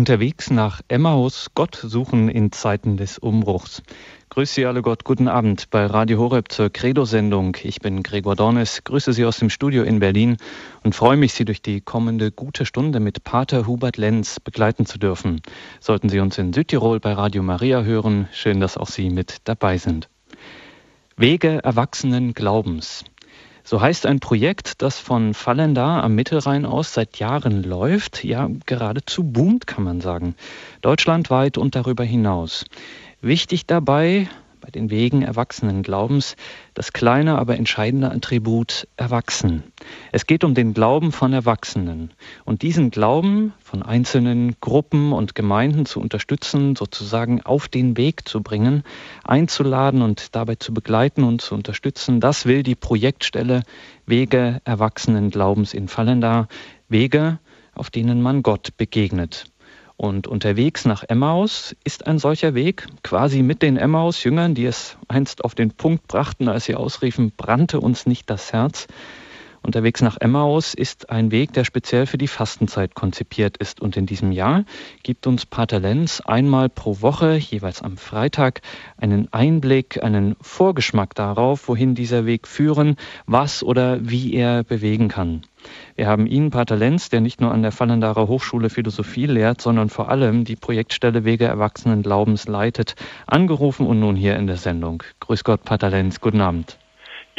Unterwegs nach Emmaus, Gott suchen in Zeiten des Umbruchs. Grüße Sie alle Gott, guten Abend bei Radio Horeb zur Credo-Sendung. Ich bin Gregor Dornes, grüße Sie aus dem Studio in Berlin und freue mich, Sie durch die kommende gute Stunde mit Pater Hubert Lenz begleiten zu dürfen. Sollten Sie uns in Südtirol bei Radio Maria hören, schön, dass auch Sie mit dabei sind. Wege erwachsenen Glaubens. So heißt ein Projekt, das von Fallendar am Mittelrhein aus seit Jahren läuft, ja geradezu boomt, kann man sagen, deutschlandweit und darüber hinaus. Wichtig dabei, bei den Wegen erwachsenen Glaubens das kleine, aber entscheidende Attribut erwachsen. Es geht um den Glauben von Erwachsenen. Und diesen Glauben von einzelnen Gruppen und Gemeinden zu unterstützen, sozusagen auf den Weg zu bringen, einzuladen und dabei zu begleiten und zu unterstützen, das will die Projektstelle Wege erwachsenen Glaubens in Fallendar. Wege, auf denen man Gott begegnet. Und unterwegs nach Emmaus ist ein solcher Weg, quasi mit den Emmaus-Jüngern, die es einst auf den Punkt brachten, als sie ausriefen, brannte uns nicht das Herz. Unterwegs nach Emmaus ist ein Weg, der speziell für die Fastenzeit konzipiert ist. Und in diesem Jahr gibt uns Pater Lenz einmal pro Woche, jeweils am Freitag, einen Einblick, einen Vorgeschmack darauf, wohin dieser Weg führen, was oder wie er bewegen kann. Wir haben ihn, Pater Lenz, der nicht nur an der Fallendarer Hochschule Philosophie lehrt, sondern vor allem die Projektstelle Wege Erwachsenen Glaubens leitet, angerufen und nun hier in der Sendung. Grüß Gott, Pater Lenz, guten Abend.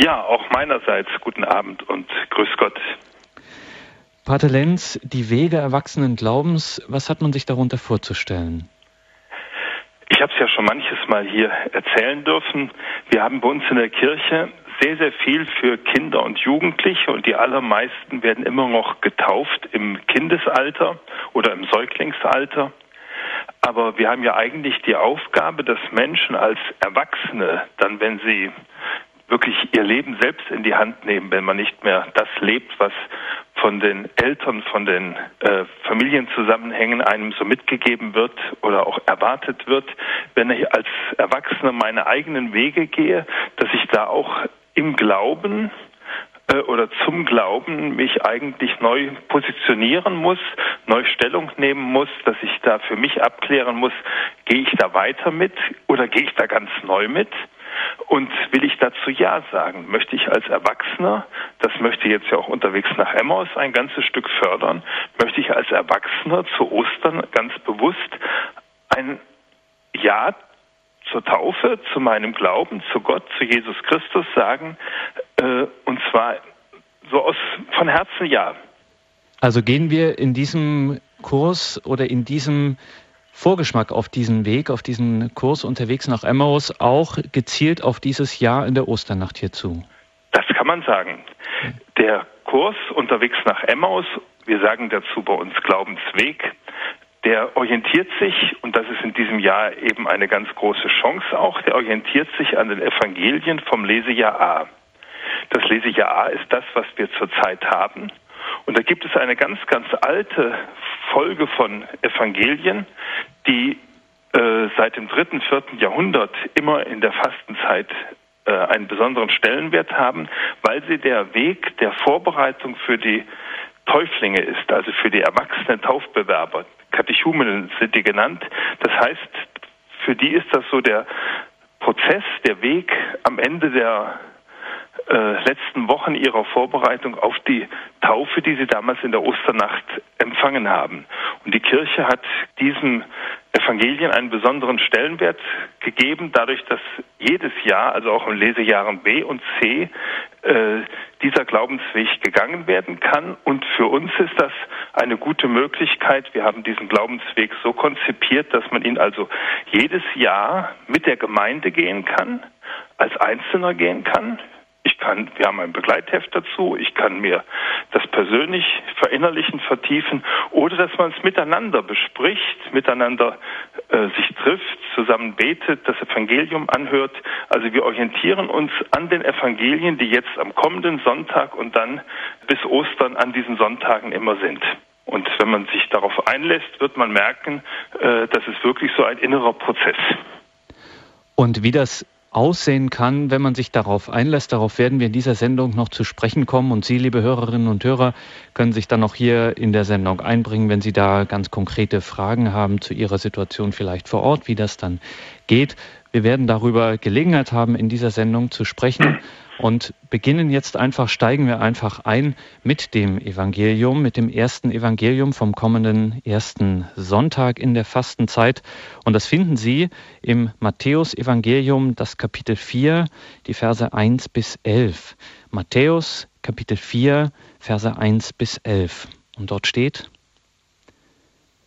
Ja, auch meinerseits guten Abend und grüß Gott. Pater Lenz, die Wege Erwachsenen Glaubens, was hat man sich darunter vorzustellen? Ich habe es ja schon manches Mal hier erzählen dürfen. Wir haben bei uns in der Kirche sehr, sehr viel für Kinder und Jugendliche und die allermeisten werden immer noch getauft im Kindesalter oder im Säuglingsalter. Aber wir haben ja eigentlich die Aufgabe, dass Menschen als Erwachsene dann, wenn sie wirklich ihr Leben selbst in die Hand nehmen, wenn man nicht mehr das lebt, was von den Eltern, von den äh, Familienzusammenhängen einem so mitgegeben wird oder auch erwartet wird, wenn ich als Erwachsener meine eigenen Wege gehe, dass ich da auch im Glauben äh, oder zum Glauben mich eigentlich neu positionieren muss, neu Stellung nehmen muss, dass ich da für mich abklären muss, gehe ich da weiter mit oder gehe ich da ganz neu mit? Und will ich dazu Ja sagen? Möchte ich als Erwachsener, das möchte ich jetzt ja auch unterwegs nach Emmaus ein ganzes Stück fördern, möchte ich als Erwachsener zu Ostern ganz bewusst ein Ja zur Taufe, zu meinem Glauben, zu Gott, zu Jesus Christus sagen, äh, und zwar so aus von Herzen ja. Also gehen wir in diesem Kurs oder in diesem Vorgeschmack auf diesen Weg, auf diesen Kurs unterwegs nach Emmaus auch gezielt auf dieses Jahr in der Osternacht hier zu? Das kann man sagen. Der Kurs unterwegs nach Emmaus, wir sagen dazu bei uns Glaubensweg, der orientiert sich, und das ist in diesem Jahr eben eine ganz große Chance auch, der orientiert sich an den Evangelien vom Lesejahr A. Das Lesejahr A ist das, was wir zurzeit haben. Und da gibt es eine ganz, ganz alte Folge von Evangelien, die äh, seit dem dritten, vierten Jahrhundert immer in der Fastenzeit äh, einen besonderen Stellenwert haben, weil sie der Weg der Vorbereitung für die Täuflinge ist, also für die erwachsenen Taufbewerber. Katechumenen sind die genannt. Das heißt, für die ist das so der Prozess, der Weg am Ende der letzten Wochen ihrer Vorbereitung auf die Taufe, die sie damals in der Osternacht empfangen haben. Und die Kirche hat diesem Evangelien einen besonderen Stellenwert gegeben, dadurch, dass jedes Jahr, also auch in Lesejahren B und C, äh, dieser Glaubensweg gegangen werden kann. Und für uns ist das eine gute Möglichkeit. Wir haben diesen Glaubensweg so konzipiert, dass man ihn also jedes Jahr mit der Gemeinde gehen kann, als Einzelner gehen kann. Kann, wir haben ein Begleitheft dazu, ich kann mir das persönlich verinnerlichen, vertiefen oder dass man es miteinander bespricht, miteinander äh, sich trifft, zusammen betet, das Evangelium anhört. Also wir orientieren uns an den Evangelien, die jetzt am kommenden Sonntag und dann bis Ostern an diesen Sonntagen immer sind. Und wenn man sich darauf einlässt, wird man merken, äh, das ist wirklich so ein innerer Prozess. Und wie das aussehen kann, wenn man sich darauf einlässt. Darauf werden wir in dieser Sendung noch zu sprechen kommen. Und Sie, liebe Hörerinnen und Hörer, können sich dann noch hier in der Sendung einbringen, wenn Sie da ganz konkrete Fragen haben zu Ihrer Situation vielleicht vor Ort, wie das dann geht. Wir werden darüber Gelegenheit haben, in dieser Sendung zu sprechen und beginnen jetzt einfach, steigen wir einfach ein mit dem Evangelium, mit dem ersten Evangelium vom kommenden ersten Sonntag in der Fastenzeit. Und das finden Sie im Matthäus-Evangelium, das Kapitel 4, die Verse 1 bis 11. Matthäus, Kapitel 4, Verse 1 bis 11. Und dort steht,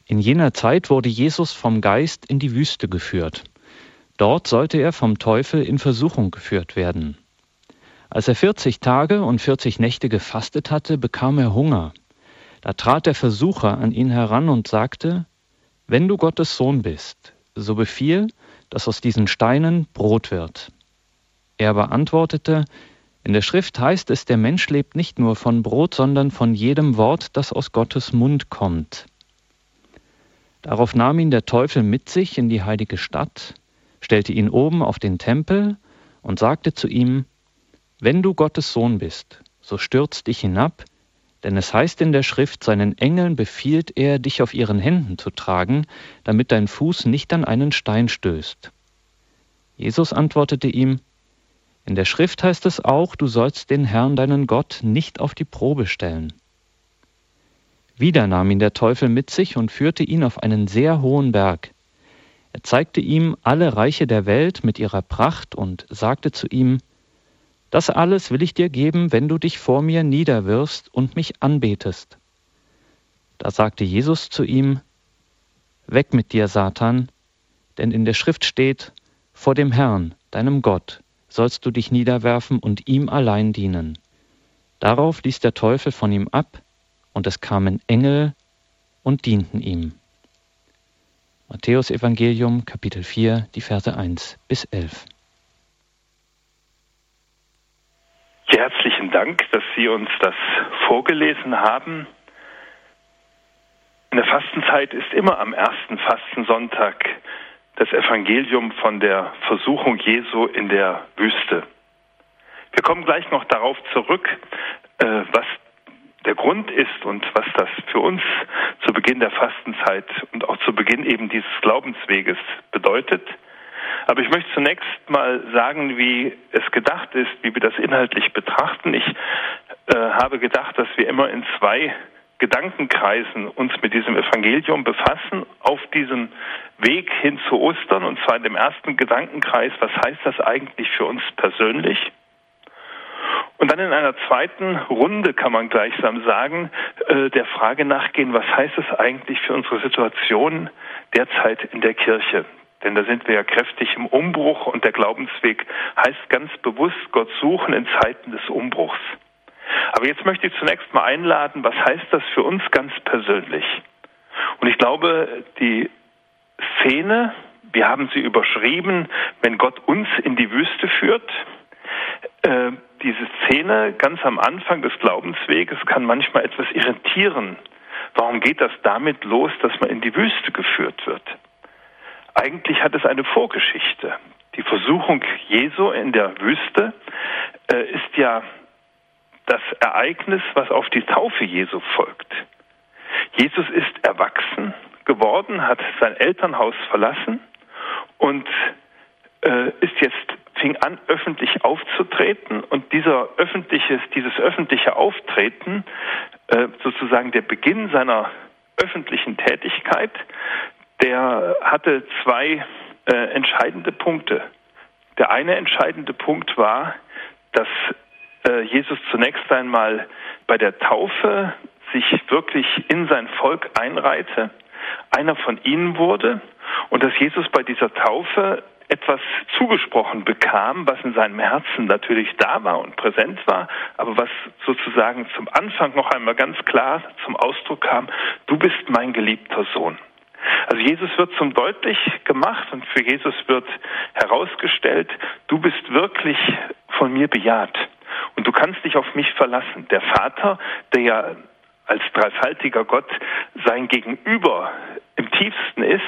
in jener Zeit wurde Jesus vom Geist in die Wüste geführt. Dort sollte er vom Teufel in Versuchung geführt werden. Als er 40 Tage und 40 Nächte gefastet hatte, bekam er Hunger. Da trat der Versucher an ihn heran und sagte, Wenn du Gottes Sohn bist, so befiehl, dass aus diesen Steinen Brot wird. Er aber antwortete, in der Schrift heißt es, der Mensch lebt nicht nur von Brot, sondern von jedem Wort, das aus Gottes Mund kommt. Darauf nahm ihn der Teufel mit sich in die heilige Stadt, stellte ihn oben auf den Tempel und sagte zu ihm, wenn du Gottes Sohn bist, so stürz dich hinab, denn es heißt in der Schrift, seinen Engeln befiehlt er, dich auf ihren Händen zu tragen, damit dein Fuß nicht an einen Stein stößt. Jesus antwortete ihm, in der Schrift heißt es auch, du sollst den Herrn deinen Gott nicht auf die Probe stellen. Wieder nahm ihn der Teufel mit sich und führte ihn auf einen sehr hohen Berg. Er zeigte ihm alle Reiche der Welt mit ihrer Pracht und sagte zu ihm, das alles will ich dir geben, wenn du dich vor mir niederwirfst und mich anbetest. Da sagte Jesus zu ihm, Weg mit dir, Satan, denn in der Schrift steht, vor dem Herrn, deinem Gott, sollst du dich niederwerfen und ihm allein dienen. Darauf ließ der Teufel von ihm ab, und es kamen Engel und dienten ihm. Matthäus Evangelium Kapitel 4, die Verse 1 bis 11. herzlichen Dank, dass Sie uns das vorgelesen haben. In der Fastenzeit ist immer am ersten Fastensonntag das Evangelium von der Versuchung Jesu in der Wüste. Wir kommen gleich noch darauf zurück, äh, was der Grund ist und was das für uns zu Beginn der Fastenzeit und auch zu Beginn eben dieses Glaubensweges bedeutet. Aber ich möchte zunächst mal sagen, wie es gedacht ist, wie wir das inhaltlich betrachten. Ich äh, habe gedacht, dass wir immer in zwei Gedankenkreisen uns mit diesem Evangelium befassen, auf diesem Weg hin zu Ostern. Und zwar in dem ersten Gedankenkreis, was heißt das eigentlich für uns persönlich? Und dann in einer zweiten Runde kann man gleichsam sagen, äh, der Frage nachgehen, was heißt es eigentlich für unsere Situation derzeit in der Kirche? Denn da sind wir ja kräftig im Umbruch und der Glaubensweg heißt ganz bewusst Gott suchen in Zeiten des Umbruchs. Aber jetzt möchte ich zunächst mal einladen, was heißt das für uns ganz persönlich? Und ich glaube, die Szene, wir haben sie überschrieben, wenn Gott uns in die Wüste führt, äh, diese Szene ganz am Anfang des Glaubensweges kann manchmal etwas irritieren. Warum geht das damit los, dass man in die Wüste geführt wird? Eigentlich hat es eine Vorgeschichte. Die Versuchung Jesu in der Wüste äh, ist ja das Ereignis, was auf die Taufe Jesu folgt. Jesus ist erwachsen geworden, hat sein Elternhaus verlassen und äh, ist jetzt fing an öffentlich aufzutreten und dieser öffentliches dieses öffentliche Auftreten äh, sozusagen der Beginn seiner öffentlichen Tätigkeit der hatte zwei äh, entscheidende Punkte. Der eine entscheidende Punkt war, dass äh, Jesus zunächst einmal bei der Taufe sich wirklich in sein Volk einreihte, einer von ihnen wurde und dass Jesus bei dieser Taufe etwas zugesprochen bekam, was in seinem Herzen natürlich da war und präsent war, aber was sozusagen zum Anfang noch einmal ganz klar zum Ausdruck kam, du bist mein geliebter Sohn. Also Jesus wird zum deutlich gemacht und für Jesus wird herausgestellt, du bist wirklich von mir bejaht und du kannst dich auf mich verlassen. Der Vater, der ja als dreifaltiger Gott sein Gegenüber im tiefsten ist,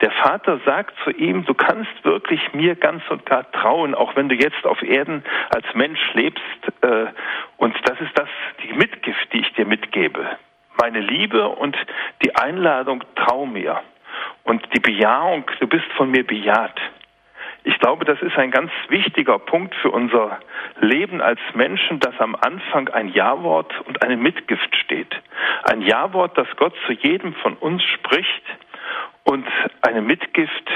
der Vater sagt zu ihm, du kannst wirklich mir ganz und gar trauen, auch wenn du jetzt auf Erden als Mensch lebst. Äh, und das ist das, die Mitgift, die ich dir mitgebe. Meine Liebe und die Einladung, trau mir. Und die Bejahung, du bist von mir bejaht. Ich glaube, das ist ein ganz wichtiger Punkt für unser Leben als Menschen, dass am Anfang ein Ja-Wort und eine Mitgift steht. Ein Ja-Wort, das Gott zu jedem von uns spricht und eine Mitgift,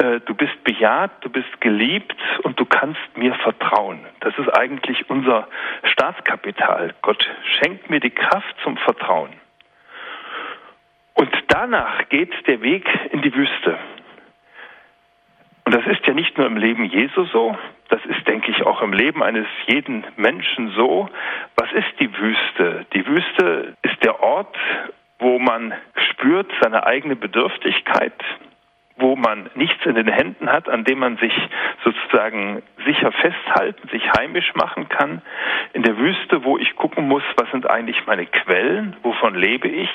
du bist bejaht, du bist geliebt und du kannst mir vertrauen. Das ist eigentlich unser Staatskapital. Gott schenkt mir die Kraft zum Vertrauen. Und danach geht der Weg in die Wüste. Und das ist ja nicht nur im Leben Jesu so, das ist, denke ich, auch im Leben eines jeden Menschen so. Was ist die Wüste? Die Wüste ist der Ort, wo man spürt seine eigene Bedürftigkeit, wo man nichts in den Händen hat, an dem man sich sozusagen sicher festhalten, sich heimisch machen kann. In der Wüste, wo ich gucken muss, was sind eigentlich meine Quellen, wovon lebe ich.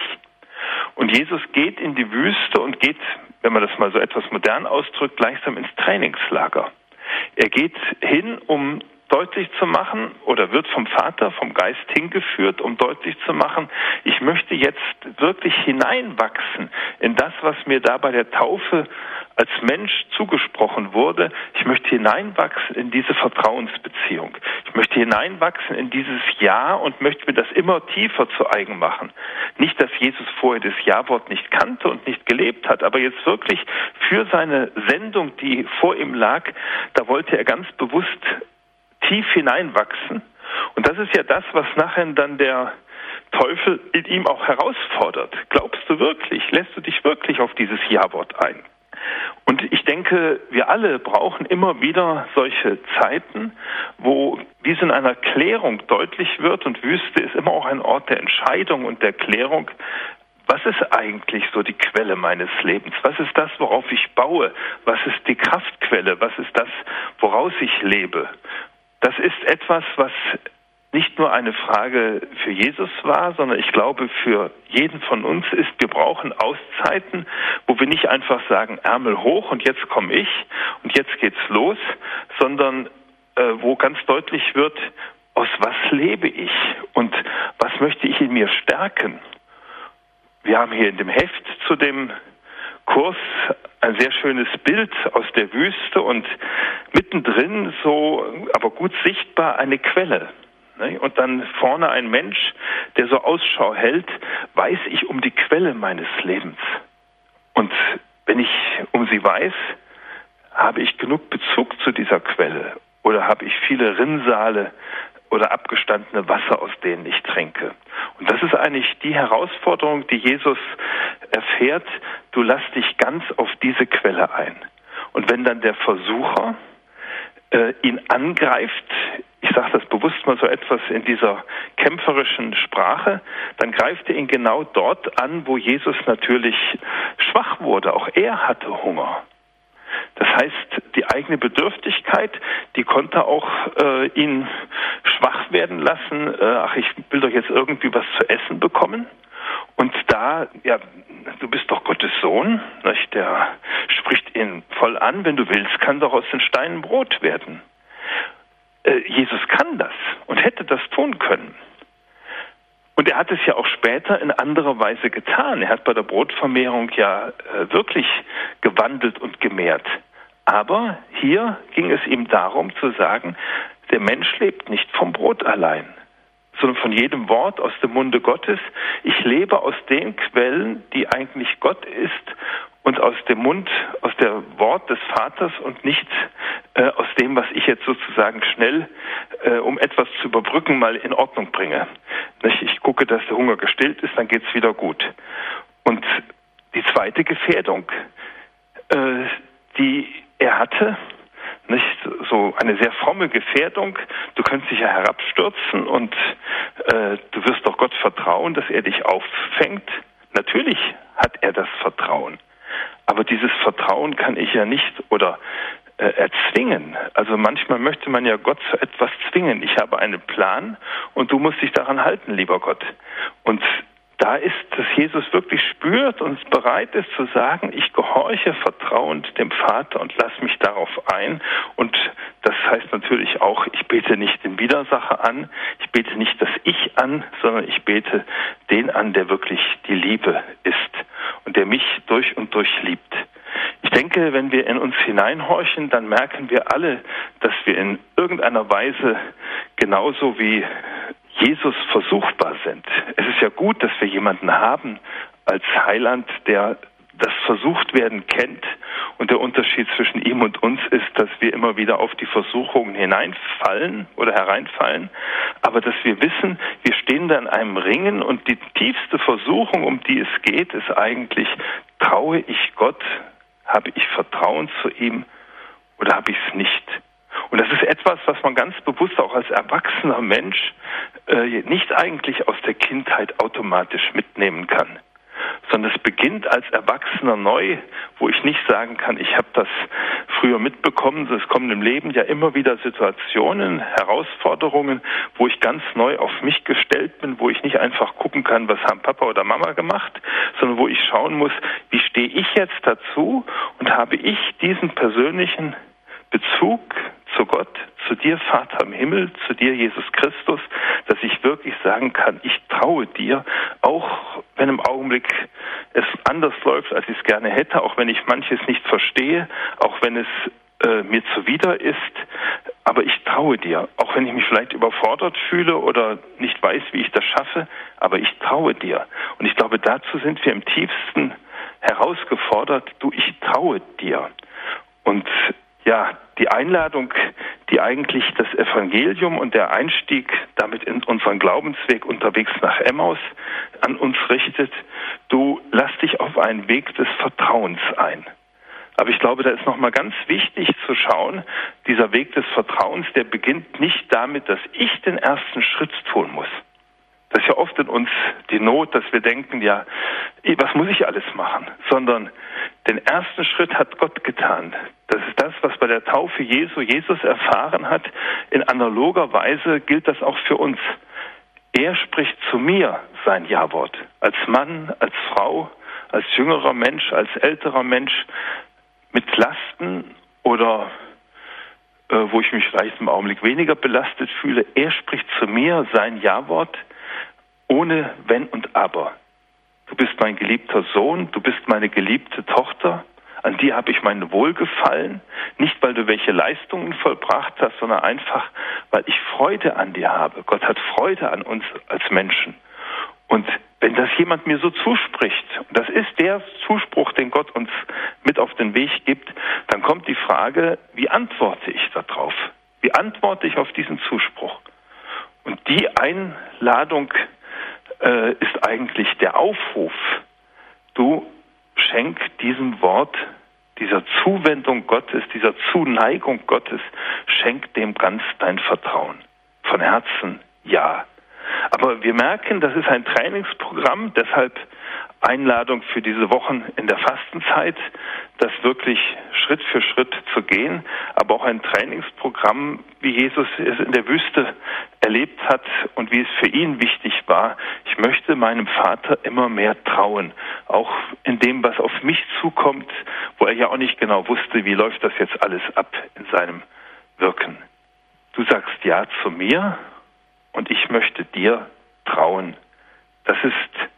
Und Jesus geht in die Wüste und geht wenn man das mal so etwas modern ausdrückt, gleichsam ins Trainingslager. Er geht hin, um deutlich zu machen oder wird vom Vater, vom Geist hingeführt, um deutlich zu machen, ich möchte jetzt wirklich hineinwachsen in das, was mir da bei der Taufe als Mensch zugesprochen wurde. Ich möchte hineinwachsen in diese Vertrauensbeziehung. Ich möchte hineinwachsen in dieses Ja und möchte mir das immer tiefer zu eigen machen. Nicht, dass Jesus vorher das Ja-Wort nicht kannte und nicht gelebt hat, aber jetzt wirklich für seine Sendung, die vor ihm lag, da wollte er ganz bewusst tief hineinwachsen. Und das ist ja das, was nachher dann der Teufel in ihm auch herausfordert. Glaubst du wirklich, lässt du dich wirklich auf dieses Ja-Wort ein? Und ich denke, wir alle brauchen immer wieder solche Zeiten, wo dies in einer Klärung deutlich wird und Wüste ist immer auch ein Ort der Entscheidung und der Klärung. Was ist eigentlich so die Quelle meines Lebens? Was ist das, worauf ich baue? Was ist die Kraftquelle? Was ist das, woraus ich lebe? Das ist etwas, was nicht nur eine Frage für Jesus war, sondern ich glaube für jeden von uns ist, wir brauchen Auszeiten, wo wir nicht einfach sagen, Ärmel hoch und jetzt komme ich und jetzt geht's los, sondern äh, wo ganz deutlich wird, aus was lebe ich und was möchte ich in mir stärken. Wir haben hier in dem Heft zu dem Kurs ein sehr schönes Bild aus der Wüste und mittendrin so, aber gut sichtbar eine Quelle. Ne? Und dann vorne ein Mensch, der so Ausschau hält, weiß ich um die Quelle meines Lebens. Und wenn ich um sie weiß, habe ich genug Bezug zu dieser Quelle oder habe ich viele Rinnsale oder abgestandene Wasser, aus denen ich trinke. Und das ist eigentlich die Herausforderung, die Jesus erfährt. Du lass dich ganz auf diese Quelle ein. Und wenn dann der Versucher äh, ihn angreift, ich sage das bewusst mal so etwas in dieser kämpferischen Sprache, dann greift er ihn genau dort an, wo Jesus natürlich schwach wurde. Auch er hatte Hunger. Das heißt, die eigene Bedürftigkeit, die konnte auch äh, ihn schwach werden lassen. Äh, ach, ich will doch jetzt irgendwie was zu essen bekommen. Und da, ja, du bist doch Gottes Sohn, nicht? der spricht ihn voll an, wenn du willst, kann doch aus den Steinen Brot werden. Äh, Jesus kann das und hätte das tun können. Und er hat es ja auch später in anderer Weise getan. Er hat bei der Brotvermehrung ja äh, wirklich gewandelt und gemehrt. Aber hier ging es ihm darum zu sagen, der Mensch lebt nicht vom Brot allein, sondern von jedem Wort aus dem Munde Gottes. Ich lebe aus den Quellen, die eigentlich Gott ist und aus dem Mund, aus der Wort des Vaters und nicht äh, aus dem, was ich jetzt sozusagen schnell, äh, um etwas zu überbrücken, mal in Ordnung bringe. Nicht? Ich gucke, dass der Hunger gestillt ist, dann geht's wieder gut. Und die zweite Gefährdung, äh, die er hatte, nicht so eine sehr fromme Gefährdung. Du könntest dich ja herabstürzen und äh, du wirst doch Gott vertrauen, dass er dich auffängt. Natürlich hat er das Vertrauen. Aber dieses Vertrauen kann ich ja nicht oder äh, erzwingen. Also manchmal möchte man ja Gott zu etwas zwingen. Ich habe einen Plan und du musst dich daran halten, lieber Gott. Und da ist, dass Jesus wirklich spürt und bereit ist zu sagen, ich gehorche vertrauend dem Vater und lass mich darauf ein. Und das heißt natürlich auch, ich bete nicht den Widersacher an, ich bete nicht das Ich an, sondern ich bete den an, der wirklich die Liebe ist und der mich durch und durch liebt. Ich denke, wenn wir in uns hineinhorchen, dann merken wir alle, dass wir in irgendeiner Weise genauso wie Jesus versuchbar sind. Es ist ja gut, dass wir jemanden haben als Heiland, der das Versuchtwerden kennt. Und der Unterschied zwischen ihm und uns ist, dass wir immer wieder auf die Versuchungen hineinfallen oder hereinfallen, aber dass wir wissen, wir stehen da in einem Ringen und die tiefste Versuchung, um die es geht, ist eigentlich, traue ich Gott, habe ich Vertrauen zu ihm oder habe ich es nicht? Und das ist etwas, was man ganz bewusst auch als erwachsener Mensch äh, nicht eigentlich aus der Kindheit automatisch mitnehmen kann sondern es beginnt als Erwachsener neu, wo ich nicht sagen kann, ich habe das früher mitbekommen. Es kommen im Leben ja immer wieder Situationen, Herausforderungen, wo ich ganz neu auf mich gestellt bin, wo ich nicht einfach gucken kann, was haben Papa oder Mama gemacht, sondern wo ich schauen muss, wie stehe ich jetzt dazu und habe ich diesen persönlichen Bezug zu Gott, zu dir, Vater im Himmel, zu dir, Jesus Christus, dass ich wirklich sagen kann, ich traue dir, auch wenn im Augenblick es anders läuft, als ich es gerne hätte, auch wenn ich manches nicht verstehe, auch wenn es äh, mir zuwider ist, aber ich traue dir, auch wenn ich mich vielleicht überfordert fühle oder nicht weiß, wie ich das schaffe, aber ich traue dir. Und ich glaube, dazu sind wir im tiefsten herausgefordert, du, ich traue dir. Und ja, die Einladung, die eigentlich das Evangelium und der Einstieg damit in unseren Glaubensweg unterwegs nach Emmaus an uns richtet, du lass dich auf einen Weg des Vertrauens ein. Aber ich glaube, da ist nochmal ganz wichtig zu schauen, dieser Weg des Vertrauens, der beginnt nicht damit, dass ich den ersten Schritt tun muss. Das ist ja oft in uns die Not, dass wir denken, ja, was muss ich alles machen? Sondern den ersten Schritt hat Gott getan. Das ist das, was bei der Taufe Jesu Jesus erfahren hat. In analoger Weise gilt das auch für uns. Er spricht zu mir sein Ja-Wort. Als Mann, als Frau, als jüngerer Mensch, als älterer Mensch, mit Lasten oder äh, wo ich mich vielleicht im Augenblick weniger belastet fühle. Er spricht zu mir sein Ja-Wort ohne Wenn und Aber. Du bist mein geliebter Sohn, du bist meine geliebte Tochter, an dir habe ich mein Wohlgefallen, nicht weil du welche Leistungen vollbracht hast, sondern einfach, weil ich Freude an dir habe. Gott hat Freude an uns als Menschen. Und wenn das jemand mir so zuspricht, und das ist der Zuspruch, den Gott uns mit auf den Weg gibt, dann kommt die Frage, wie antworte ich darauf? Wie antworte ich auf diesen Zuspruch? Und die Einladung äh, ist eigentlich der Aufruf, du schenk diesem Wort, dieser Zuwendung Gottes, dieser Zuneigung Gottes, schenk dem ganz dein Vertrauen. Von Herzen ja. Aber wir merken, das ist ein Trainingsprogramm, deshalb Einladung für diese Wochen in der Fastenzeit, das wirklich Schritt für Schritt zu gehen, aber auch ein Trainingsprogramm, wie Jesus es in der Wüste erlebt hat und wie es für ihn wichtig war. Ich möchte meinem Vater immer mehr trauen, auch in dem, was auf mich zukommt, wo er ja auch nicht genau wusste, wie läuft das jetzt alles ab in seinem Wirken. Du sagst Ja zu mir und ich möchte dir trauen. Das ist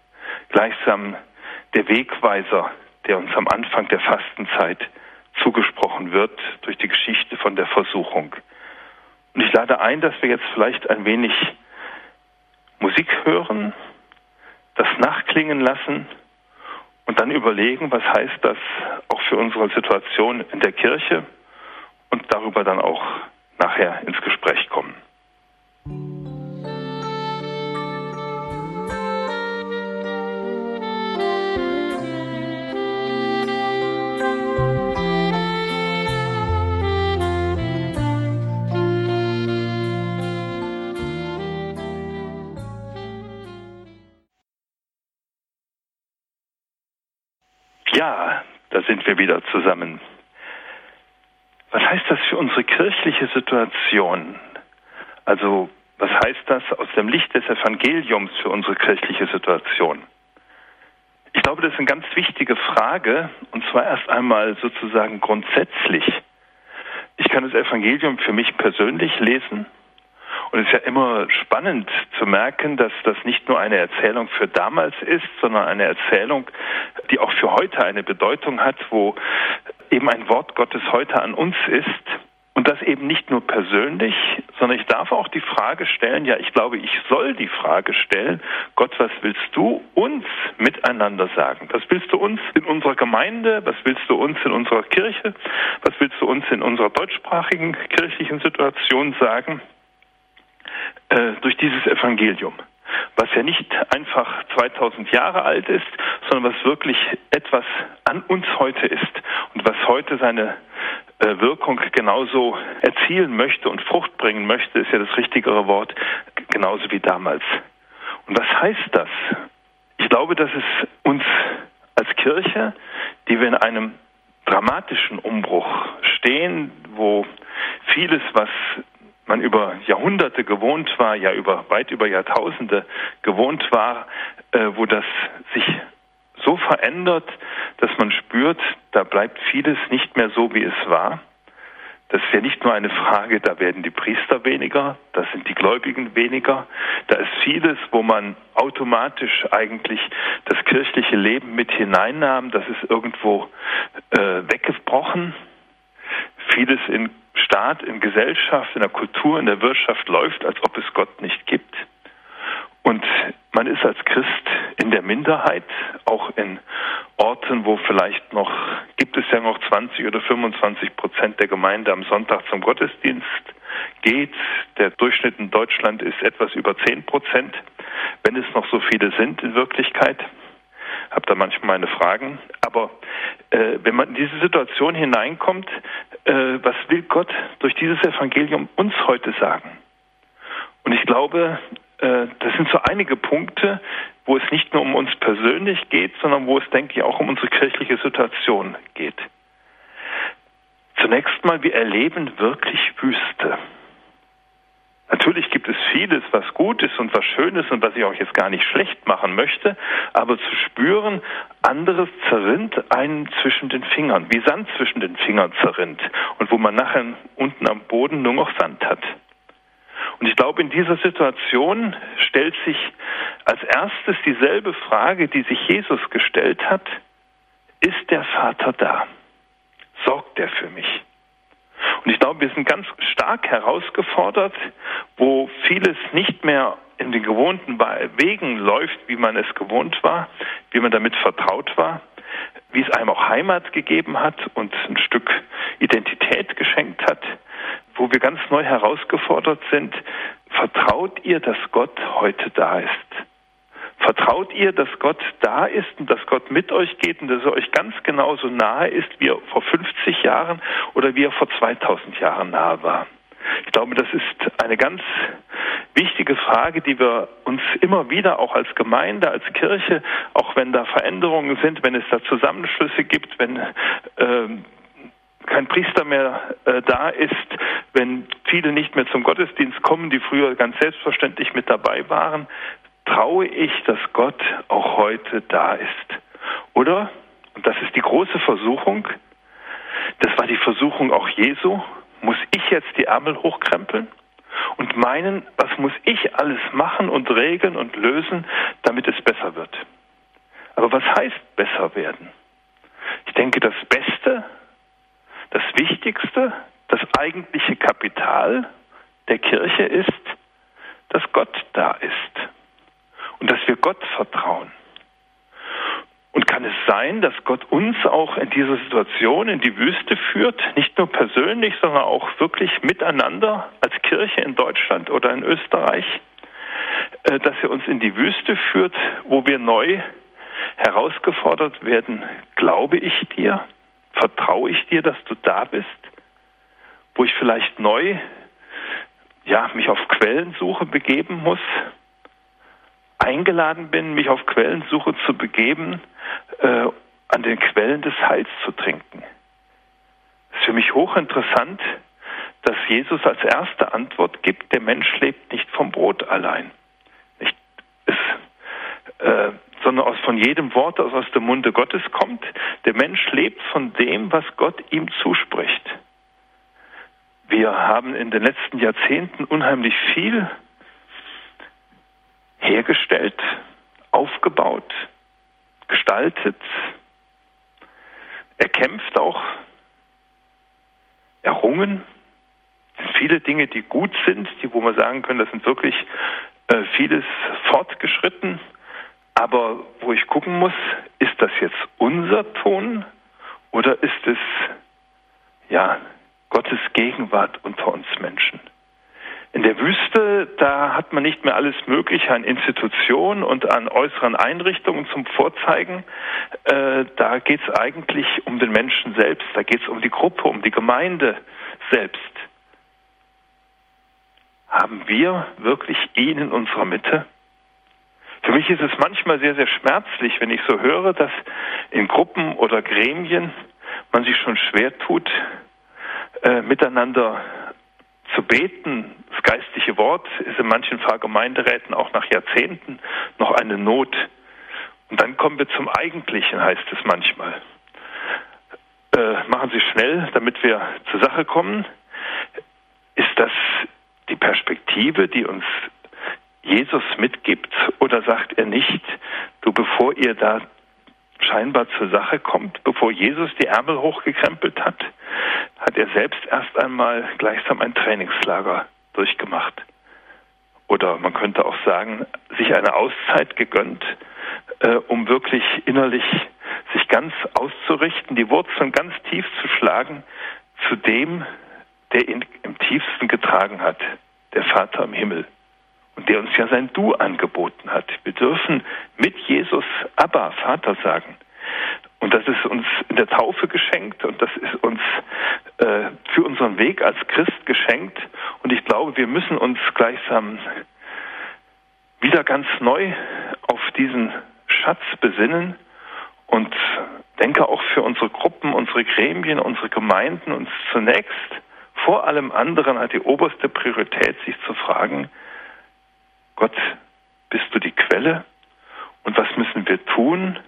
gleichsam der Wegweiser, der uns am Anfang der Fastenzeit zugesprochen wird durch die Geschichte von der Versuchung. Und ich lade ein, dass wir jetzt vielleicht ein wenig Musik hören, das nachklingen lassen und dann überlegen, was heißt das auch für unsere Situation in der Kirche und darüber dann auch nachher ins Gespräch kommen. Da sind wir wieder zusammen. Was heißt das für unsere kirchliche Situation? Also Was heißt das aus dem Licht des Evangeliums für unsere kirchliche Situation? Ich glaube, das ist eine ganz wichtige Frage, und zwar erst einmal sozusagen grundsätzlich. Ich kann das Evangelium für mich persönlich lesen, und es ist ja immer spannend zu merken, dass das nicht nur eine Erzählung für damals ist, sondern eine Erzählung, die auch für heute eine Bedeutung hat, wo eben ein Wort Gottes heute an uns ist. Und das eben nicht nur persönlich, sondern ich darf auch die Frage stellen, ja, ich glaube, ich soll die Frage stellen, Gott, was willst du uns miteinander sagen? Was willst du uns in unserer Gemeinde? Was willst du uns in unserer Kirche? Was willst du uns in unserer deutschsprachigen kirchlichen Situation sagen? Äh, durch dieses Evangelium, was ja nicht einfach 2000 Jahre alt ist, sondern was wirklich etwas an uns heute ist und was heute seine äh, Wirkung genauso erzielen möchte und Frucht bringen möchte, ist ja das richtigere Wort, genauso wie damals. Und was heißt das? Ich glaube, dass es uns als Kirche, die wir in einem dramatischen Umbruch stehen, wo vieles, was man über Jahrhunderte gewohnt war, ja über weit über Jahrtausende gewohnt war, äh, wo das sich so verändert, dass man spürt, da bleibt vieles nicht mehr so, wie es war. Das ist ja nicht nur eine Frage, da werden die Priester weniger, da sind die Gläubigen weniger, da ist vieles, wo man automatisch eigentlich das kirchliche Leben mit hineinnahm, das ist irgendwo äh, weggebrochen. Vieles in Staat, in Gesellschaft, in der Kultur, in der Wirtschaft läuft, als ob es Gott nicht gibt. Und man ist als Christ in der Minderheit, auch in Orten, wo vielleicht noch, gibt es ja noch 20 oder 25 Prozent der Gemeinde am Sonntag zum Gottesdienst geht. Der Durchschnitt in Deutschland ist etwas über 10 Prozent, wenn es noch so viele sind in Wirklichkeit habe da manchmal meine Fragen. Aber äh, wenn man in diese Situation hineinkommt, äh, was will Gott durch dieses Evangelium uns heute sagen? Und ich glaube, äh, das sind so einige Punkte, wo es nicht nur um uns persönlich geht, sondern wo es, denke ich, auch um unsere kirchliche Situation geht. Zunächst mal, wir erleben wirklich Wüste. Natürlich gibt es vieles, was gut ist und was schön ist und was ich auch jetzt gar nicht schlecht machen möchte, aber zu spüren, anderes zerrinnt einen zwischen den Fingern, wie Sand zwischen den Fingern zerrinnt und wo man nachher unten am Boden nur noch Sand hat. Und ich glaube, in dieser Situation stellt sich als erstes dieselbe Frage, die sich Jesus gestellt hat, ist der Vater da? Sorgt er für mich? Und ich glaube, wir sind ganz stark herausgefordert, wo vieles nicht mehr in den gewohnten Wegen läuft, wie man es gewohnt war, wie man damit vertraut war, wie es einem auch Heimat gegeben hat und ein Stück Identität geschenkt hat, wo wir ganz neu herausgefordert sind, vertraut ihr, dass Gott heute da ist? Vertraut ihr, dass Gott da ist und dass Gott mit euch geht und dass er euch ganz genauso nahe ist, wie er vor 50 Jahren oder wie er vor 2000 Jahren nahe war? Ich glaube, das ist eine ganz wichtige Frage, die wir uns immer wieder auch als Gemeinde, als Kirche, auch wenn da Veränderungen sind, wenn es da Zusammenschlüsse gibt, wenn äh, kein Priester mehr äh, da ist, wenn viele nicht mehr zum Gottesdienst kommen, die früher ganz selbstverständlich mit dabei waren, traue ich, dass Gott auch heute da ist? Oder, und das ist die große Versuchung, das war die Versuchung auch Jesu, muss ich jetzt die Ärmel hochkrempeln und meinen, was muss ich alles machen und regeln und lösen, damit es besser wird? Aber was heißt besser werden? Ich denke, das Beste, das Wichtigste, das eigentliche Kapital der Kirche ist, dass Gott da ist und dass wir Gott vertrauen. Und kann es sein, dass Gott uns auch in dieser Situation in die Wüste führt, nicht nur persönlich, sondern auch wirklich miteinander als Kirche in Deutschland oder in Österreich, äh, dass er uns in die Wüste führt, wo wir neu herausgefordert werden, glaube ich dir, vertraue ich dir, dass du da bist, wo ich vielleicht neu ja, mich auf Quellensuche begeben muss, eingeladen bin, mich auf Quellensuche zu begeben, äh, an den Quellen des Heils zu trinken. Es ist für mich hochinteressant, dass Jesus als erste Antwort gibt, der Mensch lebt nicht vom Brot allein, nicht, es, äh, sondern aus, von jedem Wort, das aus dem Munde Gottes kommt. Der Mensch lebt von dem, was Gott ihm zuspricht. Wir haben in den letzten Jahrzehnten unheimlich viel hergestellt, aufgebaut, gestaltet, erkämpft auch, errungen. Es sind viele Dinge, die gut sind, die, wo man sagen können, das sind wirklich äh, vieles fortgeschritten. Aber wo ich gucken muss, ist das jetzt unser Ton oder ist es ja Gottes Gegenwart unter uns Menschen? In der Wüste, da hat man nicht mehr alles Mögliche an Institutionen und an äußeren Einrichtungen zum Vorzeigen. Äh, da geht es eigentlich um den Menschen selbst, da geht es um die Gruppe, um die Gemeinde selbst. Haben wir wirklich ihn in unserer Mitte? Für mich ist es manchmal sehr, sehr schmerzlich, wenn ich so höre, dass in Gruppen oder Gremien man sich schon schwer tut, äh, miteinander zu beten. Das geistliche Wort ist in manchen Pfarrgemeinderäten auch nach Jahrzehnten noch eine Not. Und dann kommen wir zum Eigentlichen, heißt es manchmal. Äh, machen Sie schnell, damit wir zur Sache kommen. Ist das die Perspektive, die uns Jesus mitgibt, oder sagt er nicht, du, bevor ihr da scheinbar zur Sache kommt, bevor Jesus die Ärmel hochgekrempelt hat, hat er selbst erst einmal gleichsam ein Trainingslager durchgemacht. Oder man könnte auch sagen, sich eine Auszeit gegönnt, äh, um wirklich innerlich sich ganz auszurichten, die Wurzeln ganz tief zu schlagen zu dem, der ihn im tiefsten getragen hat, der Vater im Himmel der uns ja sein Du angeboten hat. Wir dürfen mit Jesus Abba, Vater sagen. Und das ist uns in der Taufe geschenkt und das ist uns äh, für unseren Weg als Christ geschenkt. Und ich glaube, wir müssen uns gleichsam wieder ganz neu auf diesen Schatz besinnen und denke auch für unsere Gruppen, unsere Gremien, unsere Gemeinden uns zunächst vor allem anderen hat die oberste Priorität, sich zu fragen, Gott, bist du die Quelle? Und was müssen wir tun,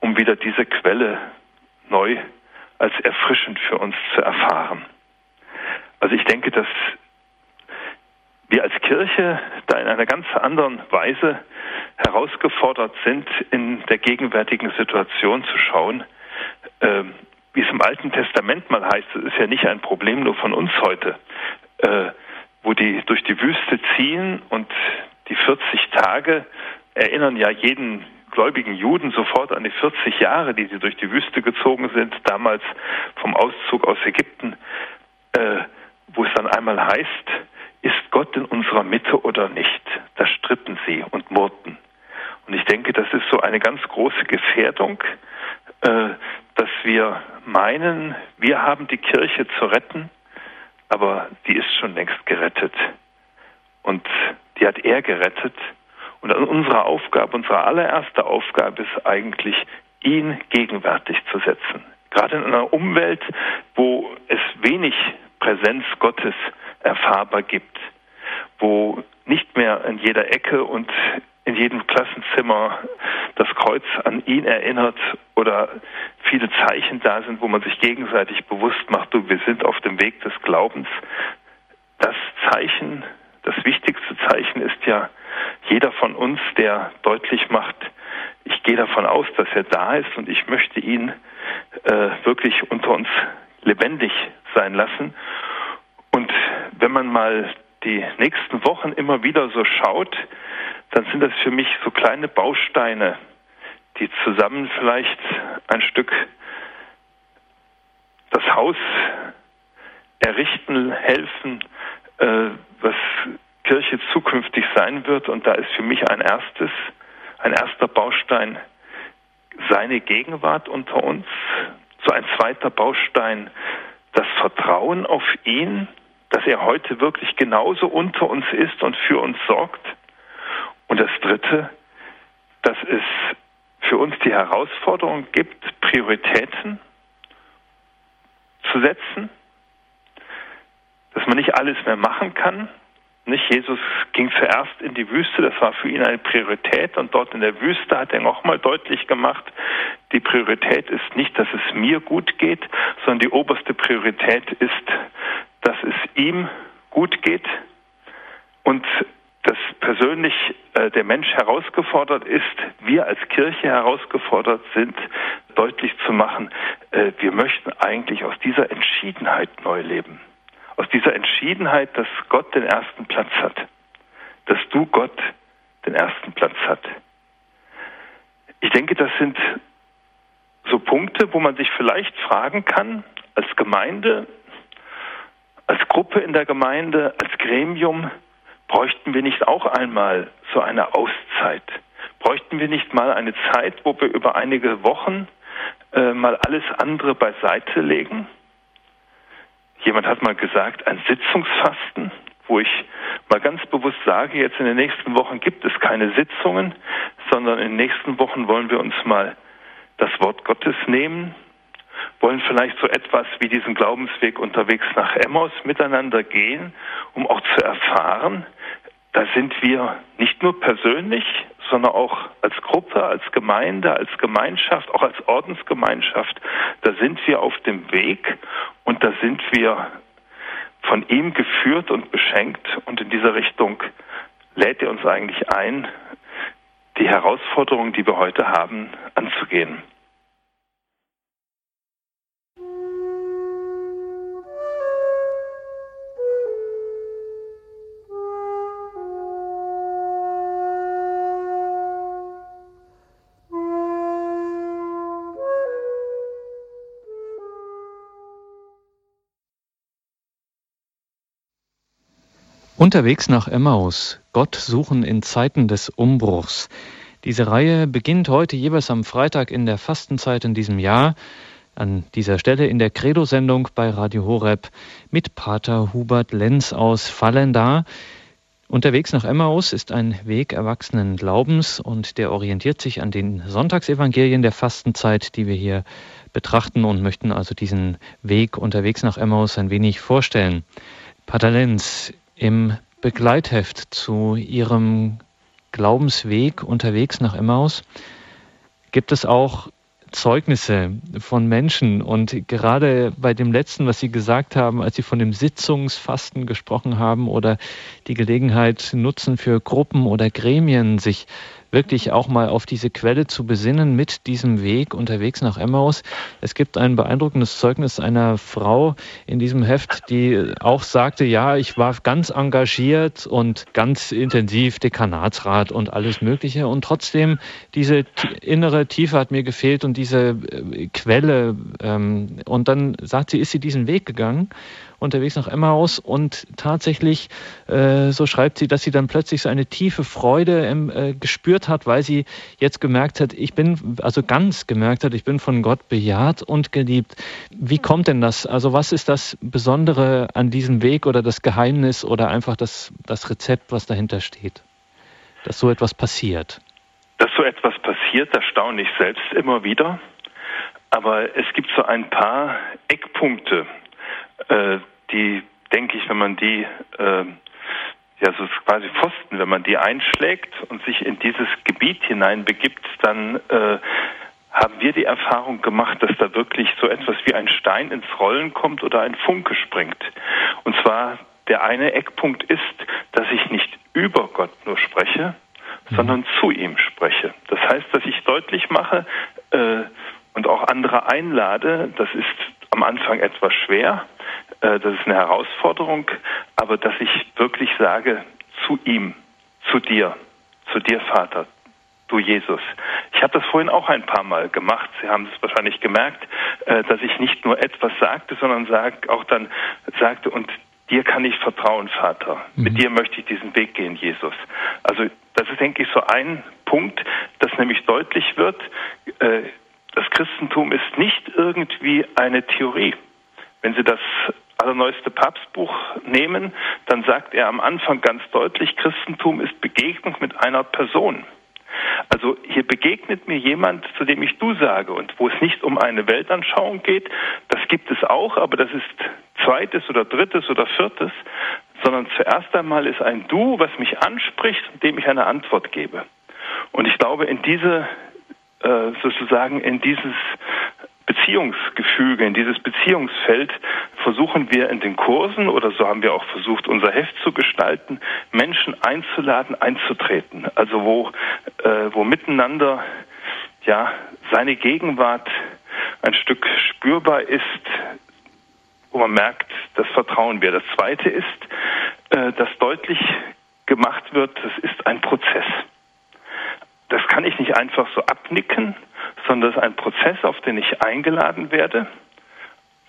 um wieder diese Quelle neu als erfrischend für uns zu erfahren? Also ich denke, dass wir als Kirche da in einer ganz anderen Weise herausgefordert sind, in der gegenwärtigen Situation zu schauen, äh, wie es im Alten Testament mal heißt, es ist ja nicht ein Problem nur von uns heute. Äh, wo die durch die Wüste ziehen und die 40 Tage erinnern ja jeden gläubigen Juden sofort an die 40 Jahre, die sie durch die Wüste gezogen sind, damals vom Auszug aus Ägypten, äh, wo es dann einmal heißt, ist Gott in unserer Mitte oder nicht? Da stritten sie und murrten. Und ich denke, das ist so eine ganz große Gefährdung, äh, dass wir meinen, wir haben die Kirche zu retten aber die ist schon längst gerettet. Und die hat er gerettet. Und unsere Aufgabe, unsere allererste Aufgabe ist eigentlich, ihn gegenwärtig zu setzen. Gerade in einer Umwelt, wo es wenig Präsenz Gottes erfahrbar gibt, wo nicht mehr in jeder Ecke und in jedem Klassenzimmer das Kreuz an ihn erinnert oder viele Zeichen da sind, wo man sich gegenseitig bewusst macht, du, wir sind auf dem Weg des Glaubens. Das Zeichen, das wichtigste Zeichen ist ja jeder von uns, der deutlich macht, ich gehe davon aus, dass er da ist und ich möchte ihn äh, wirklich unter uns lebendig sein lassen. Und wenn man mal die nächsten Wochen immer wieder so schaut, dann sind das für mich so kleine Bausteine, die zusammen vielleicht ein Stück das Haus errichten, helfen, äh, was Kirche zukünftig sein wird. Und da ist für mich ein erstes, ein erster Baustein seine Gegenwart unter uns. So ein zweiter Baustein das Vertrauen auf ihn, dass er heute wirklich genauso unter uns ist und für uns sorgt. Und das Dritte, dass es für uns die Herausforderung gibt, Prioritäten zu setzen, dass man nicht alles mehr machen kann. Nicht? Jesus ging zuerst in die Wüste, das war für ihn eine Priorität und dort in der Wüste hat er nochmal deutlich gemacht, die Priorität ist nicht, dass es mir gut geht, sondern die oberste Priorität ist, dass es ihm gut geht und dass persönlich äh, der Mensch herausgefordert ist, wir als Kirche herausgefordert sind, deutlich zu machen, äh, wir möchten eigentlich aus dieser Entschiedenheit neu leben. Aus dieser Entschiedenheit, dass Gott den ersten Platz hat. Dass du Gott den ersten Platz hat. Ich denke, das sind so Punkte, wo man sich vielleicht fragen kann, als Gemeinde, als Gruppe in der Gemeinde, als Gremium, bräuchten wir nicht auch einmal so eine Auszeit? Bräuchten wir nicht mal eine Zeit, wo wir über einige Wochen äh, mal alles andere beiseite legen? Jemand hat mal gesagt, ein Sitzungsfasten, wo ich mal ganz bewusst sage, jetzt in den nächsten Wochen gibt es keine Sitzungen, sondern in den nächsten Wochen wollen wir uns mal das Wort Gottes nehmen, wollen vielleicht so etwas wie diesen Glaubensweg unterwegs nach Emmaus miteinander gehen, um auch zu erfahren, da sind wir nicht nur persönlich, sondern auch als Gruppe, als Gemeinde, als Gemeinschaft, auch als Ordensgemeinschaft, da sind wir auf dem Weg und da sind wir von ihm geführt und beschenkt und in dieser Richtung lädt er uns eigentlich ein, die Herausforderungen, die wir heute haben, anzugehen. Unterwegs nach Emmaus, Gott suchen in Zeiten des Umbruchs. Diese Reihe beginnt heute jeweils am Freitag in der Fastenzeit in diesem Jahr. An dieser Stelle in der Credo-Sendung bei Radio Horeb mit Pater Hubert Lenz aus Fallenda. Unterwegs nach Emmaus ist ein Weg erwachsenen Glaubens und der orientiert sich an den Sonntagsevangelien der Fastenzeit, die wir hier betrachten und möchten also diesen Weg unterwegs nach Emmaus ein wenig vorstellen. Pater Lenz, im Begleitheft zu Ihrem Glaubensweg unterwegs nach Emmaus gibt es auch Zeugnisse von Menschen. Und gerade bei dem letzten, was Sie gesagt haben, als Sie von dem Sitzungsfasten gesprochen haben oder die Gelegenheit nutzen für Gruppen oder Gremien, sich wirklich auch mal auf diese Quelle zu besinnen mit diesem Weg unterwegs nach Emmaus. Es gibt ein beeindruckendes Zeugnis einer Frau in diesem Heft, die auch sagte, ja, ich war ganz engagiert und ganz intensiv Dekanatsrat und alles Mögliche und trotzdem diese innere Tiefe hat mir gefehlt und diese äh, Quelle. Ähm, und dann sagt sie, ist sie diesen Weg gegangen unterwegs nach Emmaus und tatsächlich, äh, so schreibt sie, dass sie dann plötzlich so eine tiefe Freude äh, gespürt hat, weil sie jetzt gemerkt hat, ich bin, also ganz gemerkt hat, ich bin von Gott bejaht und geliebt. Wie kommt denn das? Also was ist das Besondere an diesem Weg oder das Geheimnis oder einfach das, das Rezept, was dahinter steht? Dass so etwas passiert. Dass so etwas passiert, das staune ich selbst immer wieder. Aber es gibt so ein paar Eckpunkte, äh, die, denke ich, wenn man die, äh, ja, so quasi Pfosten, wenn man die einschlägt und sich in dieses Gebiet hineinbegibt, dann äh, haben wir die Erfahrung gemacht, dass da wirklich so etwas wie ein Stein ins Rollen kommt oder ein Funke springt. Und zwar der eine Eckpunkt ist, dass ich nicht über Gott nur spreche, mhm. sondern zu ihm spreche. Das heißt, dass ich deutlich mache äh, und auch andere einlade, das ist am Anfang etwas schwer, äh, das ist eine Herausforderung, aber dass ich wirklich sage, zu ihm, zu dir, zu dir, Vater, du Jesus. Ich habe das vorhin auch ein paar Mal gemacht. Sie haben es wahrscheinlich gemerkt, äh, dass ich nicht nur etwas sagte, sondern sag, auch dann sagte, und dir kann ich vertrauen, Vater. Mhm. Mit dir möchte ich diesen Weg gehen, Jesus. Also das ist, denke ich, so ein Punkt, dass nämlich deutlich wird, äh, das Christentum ist nicht irgendwie eine Theorie. Wenn Sie das allerneueste Papstbuch nehmen, dann sagt er am Anfang ganz deutlich, Christentum ist Begegnung mit einer Person. Also hier begegnet mir jemand, zu dem ich du sage und wo es nicht um eine Weltanschauung geht, das gibt es auch, aber das ist zweites oder drittes oder viertes, sondern zuerst einmal ist ein Du, was mich anspricht und dem ich eine Antwort gebe. Und ich glaube, in diese äh, sozusagen in dieses Beziehungsgefüge, in dieses Beziehungsfeld versuchen wir in den Kursen oder so haben wir auch versucht, unser Heft zu gestalten, Menschen einzuladen, einzutreten. Also wo, äh, wo miteinander ja seine Gegenwart ein Stück spürbar ist, wo man merkt, das vertrauen wir. Das Zweite ist, äh, dass deutlich gemacht wird, das ist ein Prozess. Das kann ich nicht einfach so abnicken, sondern das ist ein Prozess, auf den ich eingeladen werde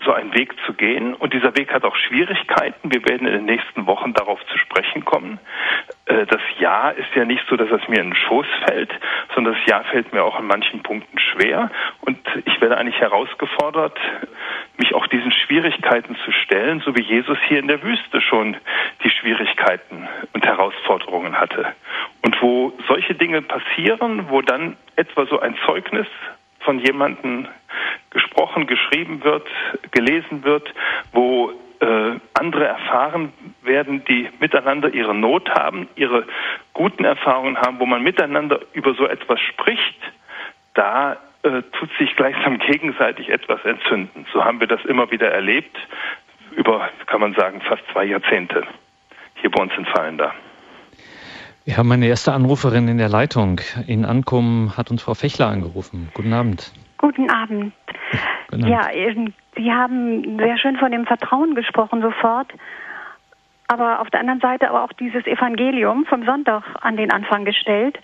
so einen Weg zu gehen. Und dieser Weg hat auch Schwierigkeiten. Wir werden in den nächsten Wochen darauf zu sprechen kommen. Äh, das Ja ist ja nicht so, dass es mir in den Schoß fällt, sondern das Ja fällt mir auch an manchen Punkten schwer. Und ich werde eigentlich herausgefordert, mich auch diesen Schwierigkeiten zu stellen, so wie Jesus hier in der Wüste schon die Schwierigkeiten und Herausforderungen hatte. Und wo solche Dinge passieren, wo dann etwa so ein Zeugnis von jemandem gesprochen, geschrieben wird, gelesen wird, wo äh, andere erfahren werden, die miteinander ihre Not haben, ihre guten Erfahrungen haben, wo man miteinander über so etwas spricht, da äh, tut sich gleichsam gegenseitig etwas entzünden. So haben wir das immer wieder erlebt, über, kann man sagen, fast zwei Jahrzehnte hier bei uns in Fallender. Wir haben eine erste Anruferin in der Leitung. In Ankommen hat uns Frau Fechler angerufen. Guten Abend. Guten Abend. Guten Abend. Ja, Sie haben sehr schön von dem Vertrauen gesprochen sofort. Aber auf der anderen Seite aber auch dieses Evangelium vom Sonntag an den Anfang gestellt.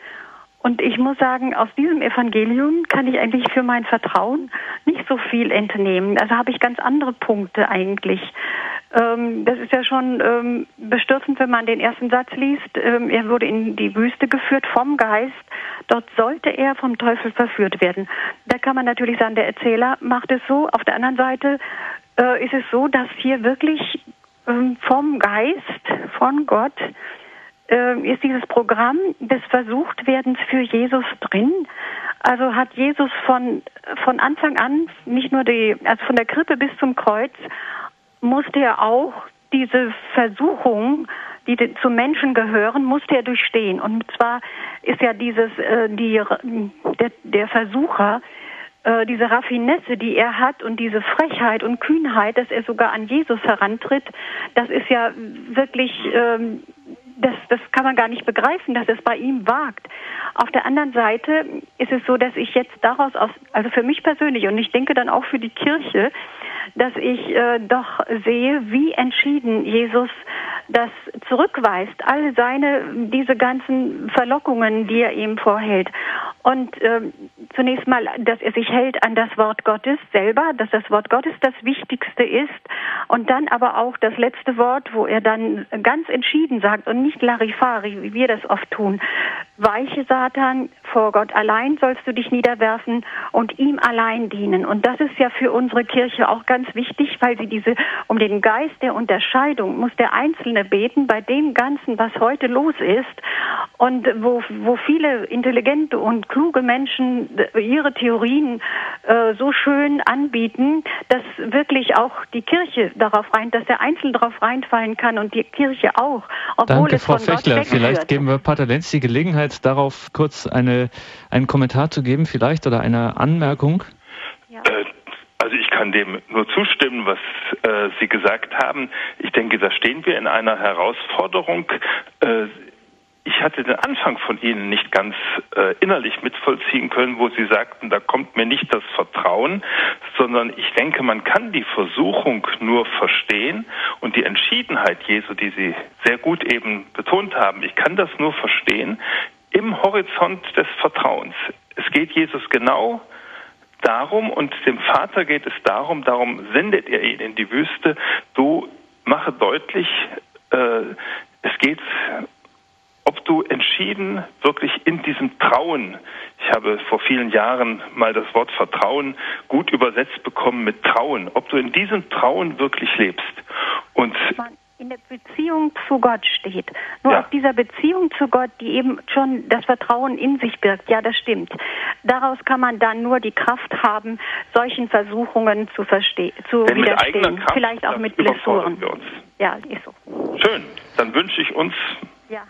Und ich muss sagen, aus diesem Evangelium kann ich eigentlich für mein Vertrauen nicht so viel entnehmen. Also habe ich ganz andere Punkte eigentlich. Ähm, das ist ja schon ähm, bestürzend, wenn man den ersten Satz liest. Ähm, er wurde in die Wüste geführt vom Geist. Dort sollte er vom Teufel verführt werden. Da kann man natürlich sagen, der Erzähler macht es so. Auf der anderen Seite äh, ist es so, dass hier wirklich ähm, vom Geist, von Gott, äh, ist dieses Programm des Versuchtwerdens für Jesus drin. Also hat Jesus von, von Anfang an nicht nur die, also von der Krippe bis zum Kreuz, musste er auch diese Versuchung, die zum Menschen gehören, musste er durchstehen. Und zwar ist ja dieses äh, die der, der Versucher äh, diese Raffinesse, die er hat und diese Frechheit und Kühnheit, dass er sogar an Jesus herantritt, das ist ja wirklich ähm, das, das kann man gar nicht begreifen, dass es bei ihm wagt. Auf der anderen Seite ist es so, dass ich jetzt daraus aus, also für mich persönlich und ich denke dann auch für die Kirche, dass ich äh, doch sehe, wie entschieden Jesus das zurückweist, all seine, diese ganzen Verlockungen, die er ihm vorhält. Und äh, zunächst mal, dass er sich hält an das Wort Gottes selber, dass das Wort Gottes das Wichtigste ist. Und dann aber auch das letzte Wort, wo er dann ganz entschieden sagt und nicht Larifari, wie wir das oft tun. Weiche Satan, vor Gott allein sollst du dich niederwerfen und ihm allein dienen. Und das ist ja für unsere Kirche auch ganz wichtig, weil sie diese, um den Geist der Unterscheidung muss der Einzelne beten bei dem Ganzen, was heute los ist und wo, wo viele intelligente und kluge Menschen ihre Theorien äh, so schön anbieten, dass wirklich auch die Kirche darauf rein, dass der Einzelne darauf reinfallen kann und die Kirche auch, obwohl Danke, Frau von Fechler. Vielleicht geben wir Pater Lenz die Gelegenheit, darauf kurz eine, einen Kommentar zu geben, vielleicht oder eine Anmerkung. Ja. Äh, also ich kann dem nur zustimmen, was äh, Sie gesagt haben. Ich denke, da stehen wir in einer Herausforderung. Äh, ich hatte den Anfang von Ihnen nicht ganz äh, innerlich mitvollziehen können, wo Sie sagten, da kommt mir nicht das Vertrauen, sondern ich denke, man kann die Versuchung nur verstehen und die Entschiedenheit Jesu, die Sie sehr gut eben betont haben, ich kann das nur verstehen im Horizont des Vertrauens. Es geht Jesus genau darum und dem Vater geht es darum, darum sendet er ihn in die Wüste, du mache deutlich, äh, es geht ob du entschieden wirklich in diesem Trauen, ich habe vor vielen Jahren mal das Wort Vertrauen gut übersetzt bekommen mit Trauen, ob du in diesem Trauen wirklich lebst. Und in der Beziehung zu Gott steht. Nur ja. aus dieser Beziehung zu Gott, die eben schon das Vertrauen in sich birgt, ja, das stimmt. Daraus kann man dann nur die Kraft haben, solchen Versuchungen zu, verstehen, zu Denn widerstehen. Kraft, Vielleicht auch mit Blessuren. Ja, ist so. Schön. Dann wünsche ich uns ja.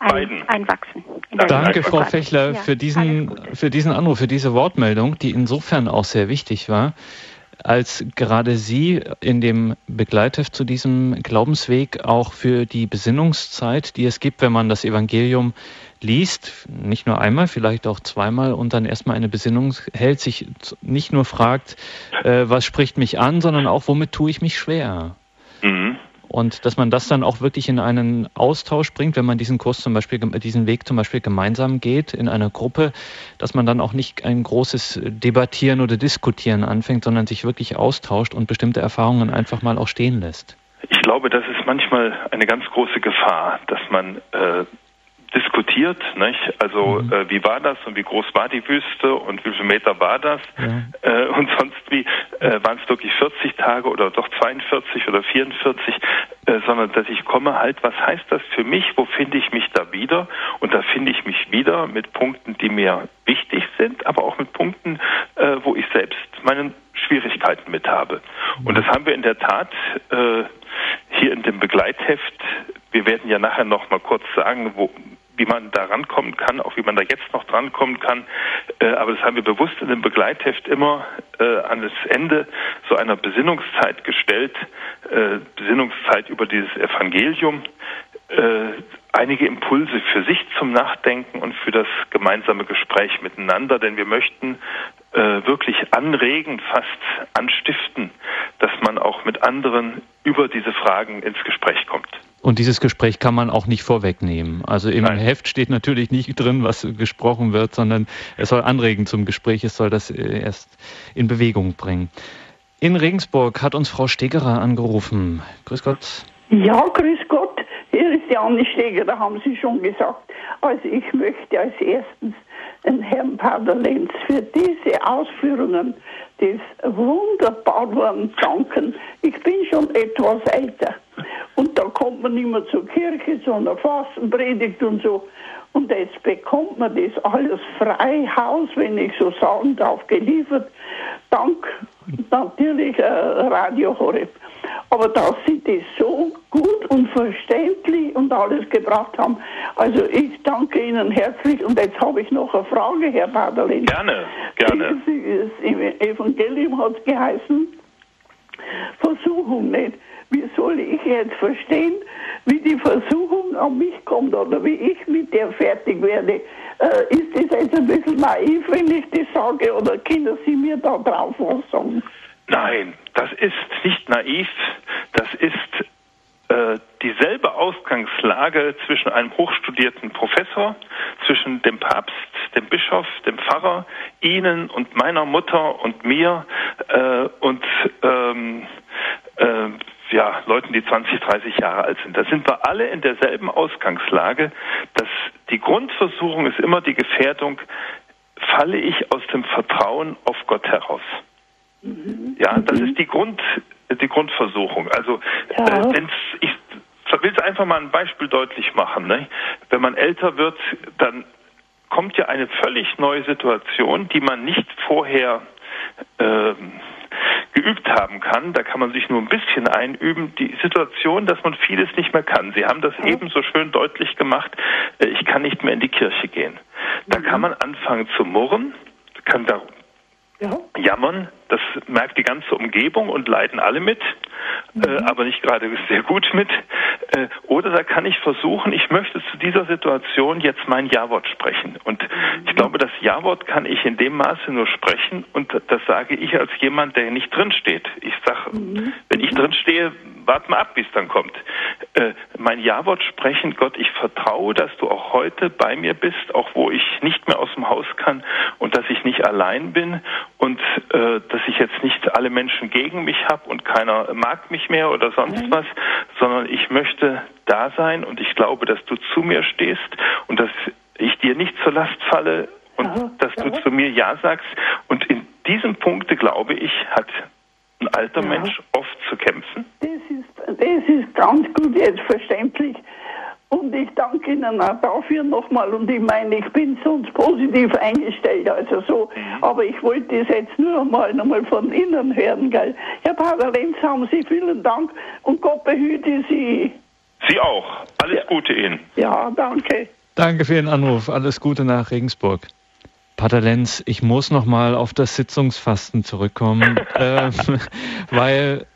Ein, einwachsen. Danke, Frau Fechler, für, diesen, für diesen Anruf, für diese Wortmeldung, die insofern auch sehr wichtig war als gerade Sie in dem Begleitheft zu diesem Glaubensweg auch für die Besinnungszeit, die es gibt, wenn man das Evangelium liest, nicht nur einmal, vielleicht auch zweimal und dann erstmal eine Besinnung hält, sich nicht nur fragt, äh, was spricht mich an, sondern auch, womit tue ich mich schwer. Mhm. Und dass man das dann auch wirklich in einen Austausch bringt, wenn man diesen Kurs zum Beispiel, diesen Weg zum Beispiel gemeinsam geht in einer Gruppe, dass man dann auch nicht ein großes Debattieren oder Diskutieren anfängt, sondern sich wirklich austauscht und bestimmte Erfahrungen einfach mal auch stehen lässt. Ich glaube, das ist manchmal eine ganz große Gefahr, dass man äh, diskutiert, nicht? Also mhm. äh, wie war das und wie groß war die Wüste und wie viele Meter war das? Ja. Äh, und sonst wie äh, waren es wirklich 40 Tage oder doch 42 oder 44, äh, sondern dass ich komme halt, was heißt das für mich? Wo finde ich mich da wieder? Und da finde ich mich wieder mit Punkten, die mir wichtig sind, aber auch mit Punkten, äh, wo ich selbst meine Schwierigkeiten mit habe. Und das haben wir in der Tat äh, hier in dem Begleitheft. Wir werden ja nachher noch mal kurz sagen, wo, wie man da rankommen kann, auch wie man da jetzt noch drankommen kann. Äh, aber das haben wir bewusst in dem Begleitheft immer äh, an das Ende so einer Besinnungszeit gestellt, äh, Besinnungszeit über dieses Evangelium, äh, einige Impulse für sich zum Nachdenken und für das gemeinsame Gespräch miteinander, denn wir möchten äh, wirklich anregen, fast anstiften, dass man auch mit anderen über diese Fragen ins Gespräch kommt. Und dieses Gespräch kann man auch nicht vorwegnehmen. Also im Nein. Heft steht natürlich nicht drin, was gesprochen wird, sondern es soll anregen zum Gespräch, es soll das äh, erst in Bewegung bringen. In Regensburg hat uns Frau Stegerer angerufen. Grüß Gott. Ja, grüß Gott. Die Anne Stegerer, haben Sie schon gesagt. Also ich möchte als erstens den Herrn Pater Lenz für diese Ausführungen des wunderbaren danken. Ich bin schon etwas älter. Und da kommt man nicht mehr zur Kirche, sondern Fasten, Predigt und so. Und jetzt bekommt man das alles frei Haus, wenn ich so sagen darf, geliefert. Dank natürlich äh, Radio Horeb. Aber dass sie das so gut und verständlich und alles gebracht haben. Also ich danke Ihnen herzlich. Und jetzt habe ich noch eine Frage, Herr Baderlin. Gerne, gerne. Im Evangelium hat es geheißen, Versuchung nicht wie soll ich jetzt verstehen, wie die Versuchung an mich kommt oder wie ich mit der fertig werde? Äh, ist das jetzt ein bisschen naiv, wenn ich das sage, oder können Sie mir da drauf was sagen? Nein, das ist nicht naiv, das ist äh, dieselbe Ausgangslage zwischen einem hochstudierten Professor, zwischen dem Papst, dem Bischof, dem Pfarrer, Ihnen und meiner Mutter und mir äh, und ähm, äh, ja, Leuten, die 20, 30 Jahre alt sind. Da sind wir alle in derselben Ausgangslage, dass die Grundversuchung ist immer die Gefährdung, falle ich aus dem Vertrauen auf Gott heraus. Mhm. Ja, das ist die Grund, die Grundversuchung. Also, ja. äh, ich will es einfach mal ein Beispiel deutlich machen. Ne? Wenn man älter wird, dann kommt ja eine völlig neue Situation, die man nicht vorher äh, geübt haben kann. Da kann man sich nur ein bisschen einüben. Die Situation, dass man vieles nicht mehr kann. Sie haben das ja. eben so schön deutlich gemacht. Äh, ich kann nicht mehr in die Kirche gehen. Da mhm. kann man anfangen zu murren, kann da ja. jammern. Das merkt die ganze Umgebung und leiden alle mit, mhm. äh, aber nicht gerade sehr gut mit. Äh, oder da kann ich versuchen, ich möchte zu dieser Situation jetzt mein Ja-Wort sprechen. Und mhm. ich glaube, das Ja-Wort kann ich in dem Maße nur sprechen und das sage ich als jemand, der nicht drinsteht. Ich sage, mhm. wenn ich drinstehe, warte mal ab, bis es dann kommt. Äh, mein Ja-Wort sprechen, Gott, ich vertraue, dass du auch heute bei mir bist, auch wo ich nicht mehr aus dem Haus kann und dass ich nicht allein bin und äh, dass ich jetzt nicht alle Menschen gegen mich habe und keiner mag mich mehr oder sonst mhm. was, sondern ich möchte da sein und ich glaube, dass du zu mir stehst und dass ich dir nicht zur Last falle und ja, dass ja. du zu mir Ja sagst. Und in diesem Punkte, glaube ich, hat ein alter ja. Mensch oft zu kämpfen. Das ist das ist ganz gut jetzt verständlich. Und ich danke Ihnen auch dafür nochmal. Und ich meine, ich bin sonst positiv eingestellt, also so. Aber ich wollte das jetzt nur einmal nochmal von Ihnen hören, gell. Herr Pater Lenz, haben Sie vielen Dank und Gott behüte Sie. Sie auch. Alles ja. Gute Ihnen. Ja, danke. Danke für Ihren Anruf. Alles Gute nach Regensburg. Pater Lenz, ich muss nochmal auf das Sitzungsfasten zurückkommen, äh, weil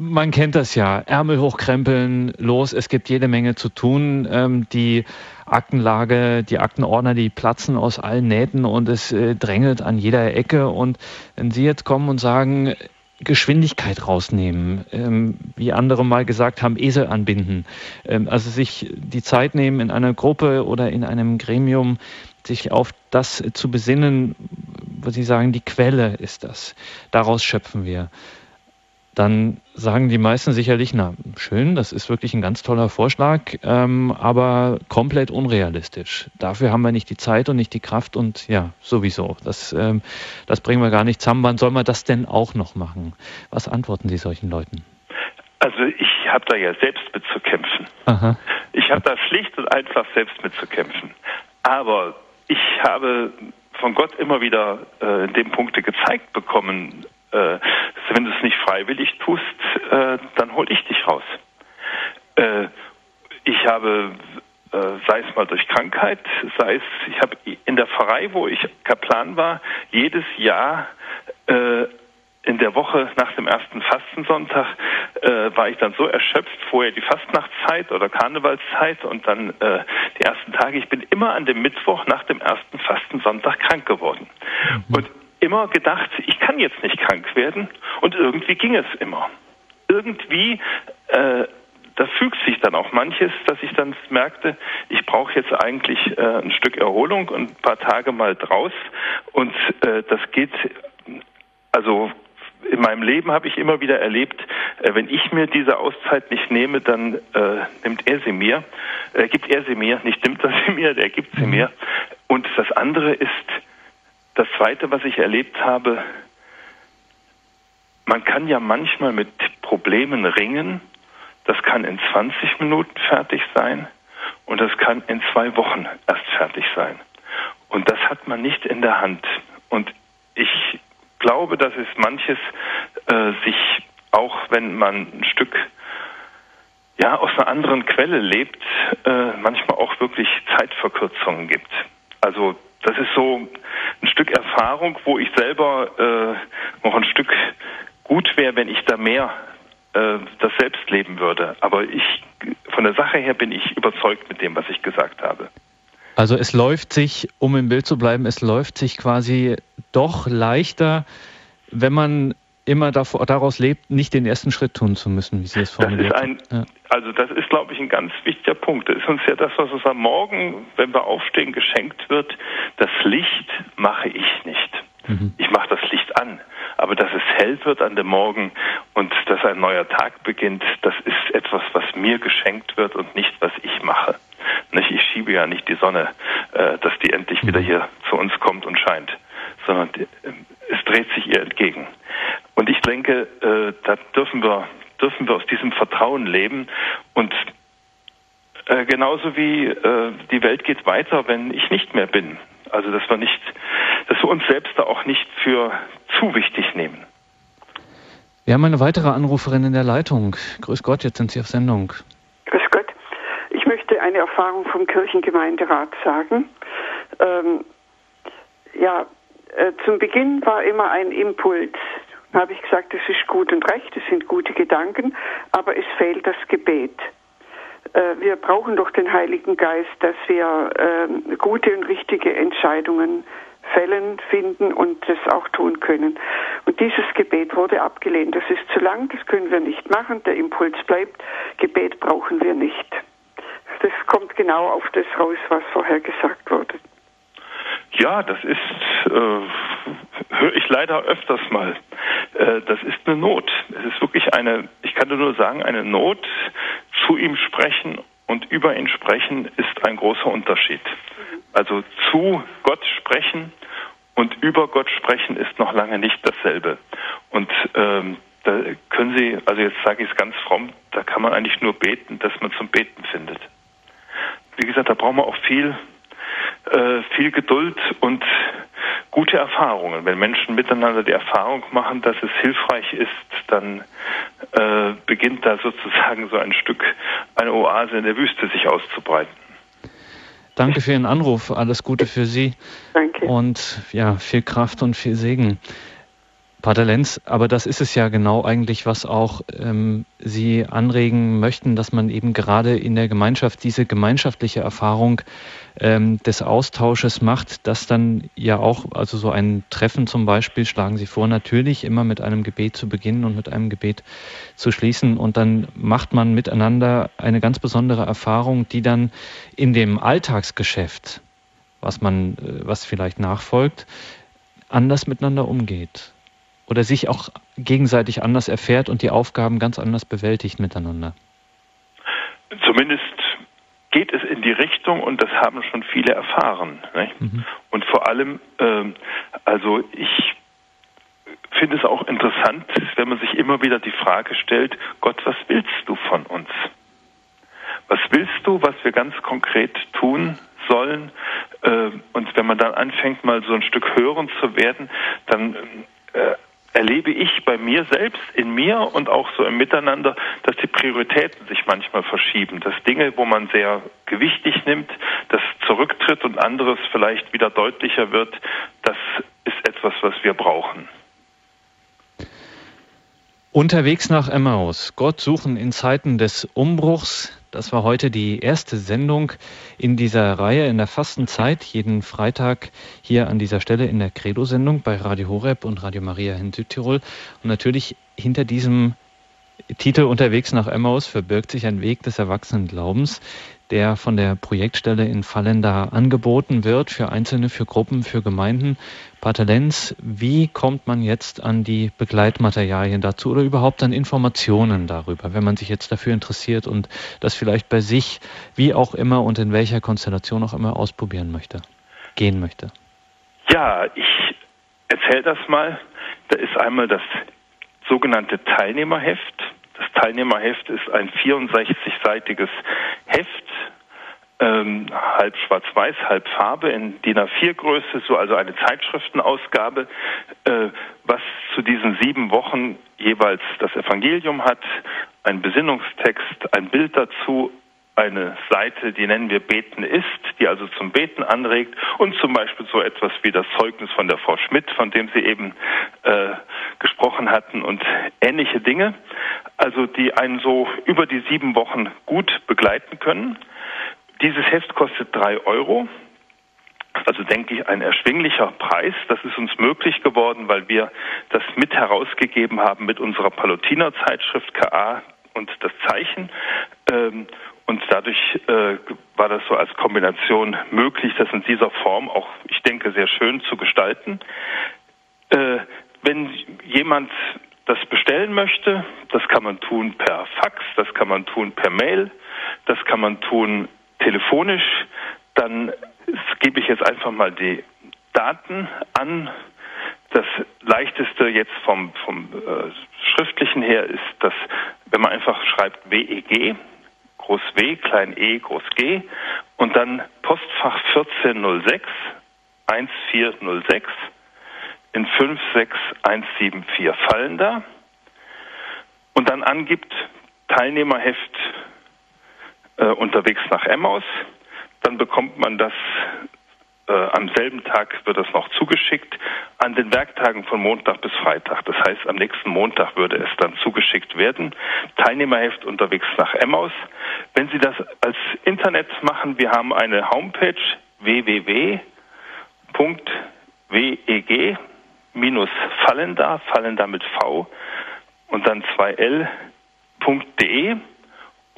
man kennt das ja. Ärmel hochkrempeln, los, es gibt jede Menge zu tun. Ähm, die Aktenlage, die Aktenordner, die platzen aus allen Nähten und es äh, drängelt an jeder Ecke. Und wenn Sie jetzt kommen und sagen, Geschwindigkeit rausnehmen, ähm, wie andere mal gesagt haben, Esel anbinden, ähm, also sich die Zeit nehmen in einer Gruppe oder in einem Gremium, sich auf das zu besinnen, wo Sie sagen, die Quelle ist das. Daraus schöpfen wir dann sagen die meisten sicherlich, na schön, das ist wirklich ein ganz toller Vorschlag, ähm, aber komplett unrealistisch. Dafür haben wir nicht die Zeit und nicht die Kraft und ja, sowieso. Das, ähm, das bringen wir gar nicht zusammen. Wann soll man das denn auch noch machen? Was antworten Sie solchen Leuten? Also ich habe da ja selbst mit zu kämpfen. Aha. Ich habe da schlicht und einfach selbst mit zu kämpfen. Aber ich habe von Gott immer wieder äh, in dem Punkte gezeigt bekommen, äh, wenn du es nicht freiwillig tust, äh, dann hol ich dich raus. Äh, ich habe, äh, sei es mal durch Krankheit, sei es, ich habe in der Pfarrei, wo ich Kaplan war, jedes Jahr äh, in der Woche nach dem ersten Fastensonntag äh, war ich dann so erschöpft, vorher die Fastnachtszeit oder Karnevalszeit und dann äh, die ersten Tage. Ich bin immer an dem Mittwoch nach dem ersten Fastensonntag krank geworden. Mhm. Und immer gedacht, ich kann jetzt nicht krank werden und irgendwie ging es immer. Irgendwie, äh, da fügt sich dann auch manches, dass ich dann merkte, ich brauche jetzt eigentlich äh, ein Stück Erholung und ein paar Tage mal draus und äh, das geht, also in meinem Leben habe ich immer wieder erlebt, äh, wenn ich mir diese Auszeit nicht nehme, dann äh, nimmt er sie mir, äh, gibt er sie mir, nicht nimmt er sie mir, der gibt sie mir. Und das andere ist, das Zweite, was ich erlebt habe, man kann ja manchmal mit Problemen ringen. Das kann in 20 Minuten fertig sein und das kann in zwei Wochen erst fertig sein. Und das hat man nicht in der Hand. Und ich glaube, dass es manches äh, sich, auch wenn man ein Stück ja, aus einer anderen Quelle lebt, äh, manchmal auch wirklich Zeitverkürzungen gibt. Also das ist so ein Stück Erfahrung, wo ich selber äh, noch ein Stück gut wäre, wenn ich da mehr äh, das selbst leben würde. Aber ich von der Sache her bin ich überzeugt mit dem, was ich gesagt habe. Also es läuft sich, um im Bild zu bleiben, es läuft sich quasi doch leichter, wenn man immer davor, daraus lebt, nicht den ersten Schritt tun zu müssen, wie Sie es formuliert haben. Ja. Also das ist, glaube ich, ein ganz wichtiger Punkt. Das ist uns ja das, was uns am Morgen, wenn wir aufstehen, geschenkt wird. Das Licht mache ich nicht. Mhm. Ich mache das Licht an. Aber dass es hell wird an dem Morgen und dass ein neuer Tag beginnt, das ist etwas, was mir geschenkt wird und nicht, was ich mache. Ich schiebe ja nicht die Sonne, äh, dass die endlich wieder mhm. hier zu uns kommt und scheint, sondern es dreht sich ihr entgegen. Und ich denke, äh, da dürfen wir, dürfen wir aus diesem Vertrauen leben und äh, genauso wie äh, die Welt geht weiter, wenn ich nicht mehr bin. Also dass wir nicht, dass wir uns selbst da auch nicht für zu wichtig nehmen. Wir haben eine weitere Anruferin in der Leitung. Grüß Gott, jetzt sind Sie auf Sendung. Grüß Gott. Ich möchte eine Erfahrung vom Kirchengemeinderat sagen. Ähm, ja, äh, zum Beginn war immer ein Impuls, habe ich gesagt, das ist gut und recht, das sind gute Gedanken, aber es fehlt das Gebet. Äh, wir brauchen doch den Heiligen Geist, dass wir äh, gute und richtige Entscheidungen fällen, finden und das auch tun können. Und dieses Gebet wurde abgelehnt. Das ist zu lang, das können wir nicht machen. Der Impuls bleibt, Gebet brauchen wir nicht. Das kommt genau auf das raus, was vorher gesagt wurde. Ja, das ist, äh, höre ich leider öfters mal. Äh, das ist eine Not. Es ist wirklich eine, ich kann nur sagen, eine Not. Zu ihm sprechen und über ihn sprechen ist ein großer Unterschied. Also zu Gott sprechen und über Gott sprechen ist noch lange nicht dasselbe. Und ähm, da können Sie, also jetzt sage ich es ganz fromm, da kann man eigentlich nur beten, dass man zum Beten findet. Wie gesagt, da braucht man auch viel, äh, viel Geduld und gute Erfahrungen. Wenn Menschen miteinander die Erfahrung machen, dass es hilfreich ist, dann äh, beginnt da sozusagen so ein Stück, eine Oase in der Wüste sich auszubreiten. Danke für Ihren Anruf. Alles Gute für Sie. Danke. Und ja, viel Kraft und viel Segen. Pater Lenz, aber das ist es ja genau eigentlich, was auch ähm, Sie anregen möchten, dass man eben gerade in der Gemeinschaft diese gemeinschaftliche Erfahrung ähm, des Austausches macht, dass dann ja auch, also so ein Treffen zum Beispiel, schlagen Sie vor, natürlich immer mit einem Gebet zu beginnen und mit einem Gebet zu schließen. Und dann macht man miteinander eine ganz besondere Erfahrung, die dann in dem Alltagsgeschäft, was man, äh, was vielleicht nachfolgt, anders miteinander umgeht oder sich auch gegenseitig anders erfährt und die Aufgaben ganz anders bewältigt miteinander. Zumindest geht es in die Richtung und das haben schon viele erfahren. Mhm. Und vor allem, äh, also ich finde es auch interessant, wenn man sich immer wieder die Frage stellt, Gott, was willst du von uns? Was willst du, was wir ganz konkret tun sollen? Äh, und wenn man dann anfängt, mal so ein Stück hören zu werden, dann äh, erlebe ich bei mir selbst, in mir und auch so im Miteinander, dass die Prioritäten sich manchmal verschieben, dass Dinge, wo man sehr gewichtig nimmt, das zurücktritt und anderes vielleicht wieder deutlicher wird, das ist etwas, was wir brauchen. Unterwegs nach Emmaus. Gott suchen in Zeiten des Umbruchs. Das war heute die erste Sendung in dieser Reihe in der Fastenzeit. Jeden Freitag hier an dieser Stelle in der Credo-Sendung bei Radio Horeb und Radio Maria in Südtirol. Und natürlich hinter diesem Titel Unterwegs nach Emmaus verbirgt sich ein Weg des Erwachsenenglaubens, der von der Projektstelle in Fallenda angeboten wird für Einzelne, für Gruppen, für Gemeinden. Pater Lenz, wie kommt man jetzt an die Begleitmaterialien dazu oder überhaupt an Informationen darüber, wenn man sich jetzt dafür interessiert und das vielleicht bei sich, wie auch immer und in welcher Konstellation auch immer ausprobieren möchte, gehen möchte? Ja, ich erzähle das mal. Da ist einmal das sogenannte Teilnehmerheft. Das Teilnehmerheft ist ein 64-seitiges Heft, ähm, halb schwarz-weiß, halb Farbe in DIN A4-Größe, so also eine Zeitschriftenausgabe, äh, was zu diesen sieben Wochen jeweils das Evangelium hat, ein Besinnungstext, ein Bild dazu, eine Seite, die nennen wir Beten ist, die also zum Beten anregt und zum Beispiel so etwas wie das Zeugnis von der Frau Schmidt, von dem Sie eben äh, gesprochen hatten und ähnliche Dinge, also die einen so über die sieben Wochen gut begleiten können. Dieses Heft kostet drei Euro. Also denke ich ein erschwinglicher Preis. Das ist uns möglich geworden, weil wir das mit herausgegeben haben mit unserer Palutiner Zeitschrift KA und das Zeichen. Ähm, und dadurch äh, war das so als Kombination möglich, das in dieser Form auch, ich denke, sehr schön zu gestalten. Äh, wenn jemand das bestellen möchte, das kann man tun per Fax, das kann man tun per Mail, das kann man tun telefonisch, dann gebe ich jetzt einfach mal die Daten an. Das leichteste jetzt vom, vom äh, schriftlichen her ist, dass wenn man einfach schreibt WEG, groß W, klein e, groß G. Und dann Postfach 1406 1406 in 56174 fallen da. Und dann angibt Teilnehmerheft äh, unterwegs nach Emmaus, dann bekommt man das äh, am selben Tag wird das noch zugeschickt an den Werktagen von Montag bis Freitag. Das heißt, am nächsten Montag würde es dann zugeschickt werden. Teilnehmerheft unterwegs nach Emmaus. Wenn Sie das als Internet machen, wir haben eine Homepage www.weg minus Fallenda, Fallenda mit V und dann 2l.de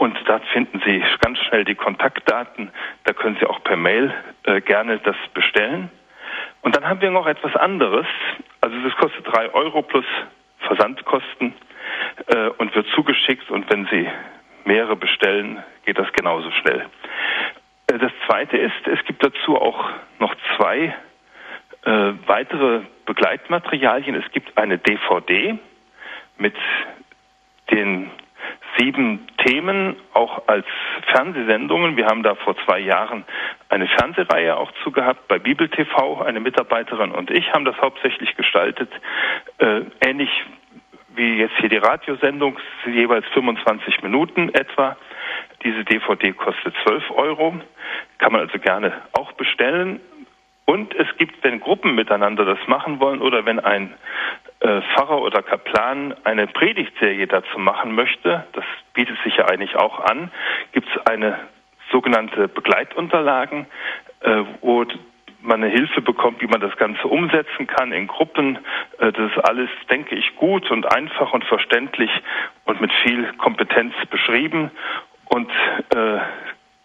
und da finden Sie ganz schnell die Kontaktdaten. Da können Sie auch per Mail äh, gerne das bestellen. Und dann haben wir noch etwas anderes. Also das kostet drei Euro plus Versandkosten äh, und wird zugeschickt. Und wenn Sie mehrere bestellen, geht das genauso schnell. Äh, das Zweite ist, es gibt dazu auch noch zwei äh, weitere Begleitmaterialien. Es gibt eine DVD mit den sieben Themen, auch als Fernsehsendungen. Wir haben da vor zwei Jahren eine Fernsehreihe auch zu gehabt bei Bibel TV. Eine Mitarbeiterin und ich haben das hauptsächlich gestaltet. Äh, ähnlich wie jetzt hier die Radiosendung, jeweils 25 Minuten etwa. Diese DVD kostet 12 Euro, kann man also gerne auch bestellen. Und es gibt, wenn Gruppen miteinander das machen wollen oder wenn ein Pfarrer oder Kaplan eine Predigtserie dazu machen möchte, das bietet sich ja eigentlich auch an, gibt es eine sogenannte Begleitunterlagen, äh, wo man eine Hilfe bekommt, wie man das Ganze umsetzen kann in Gruppen. Äh, das ist alles, denke ich, gut und einfach und verständlich und mit viel Kompetenz beschrieben und äh,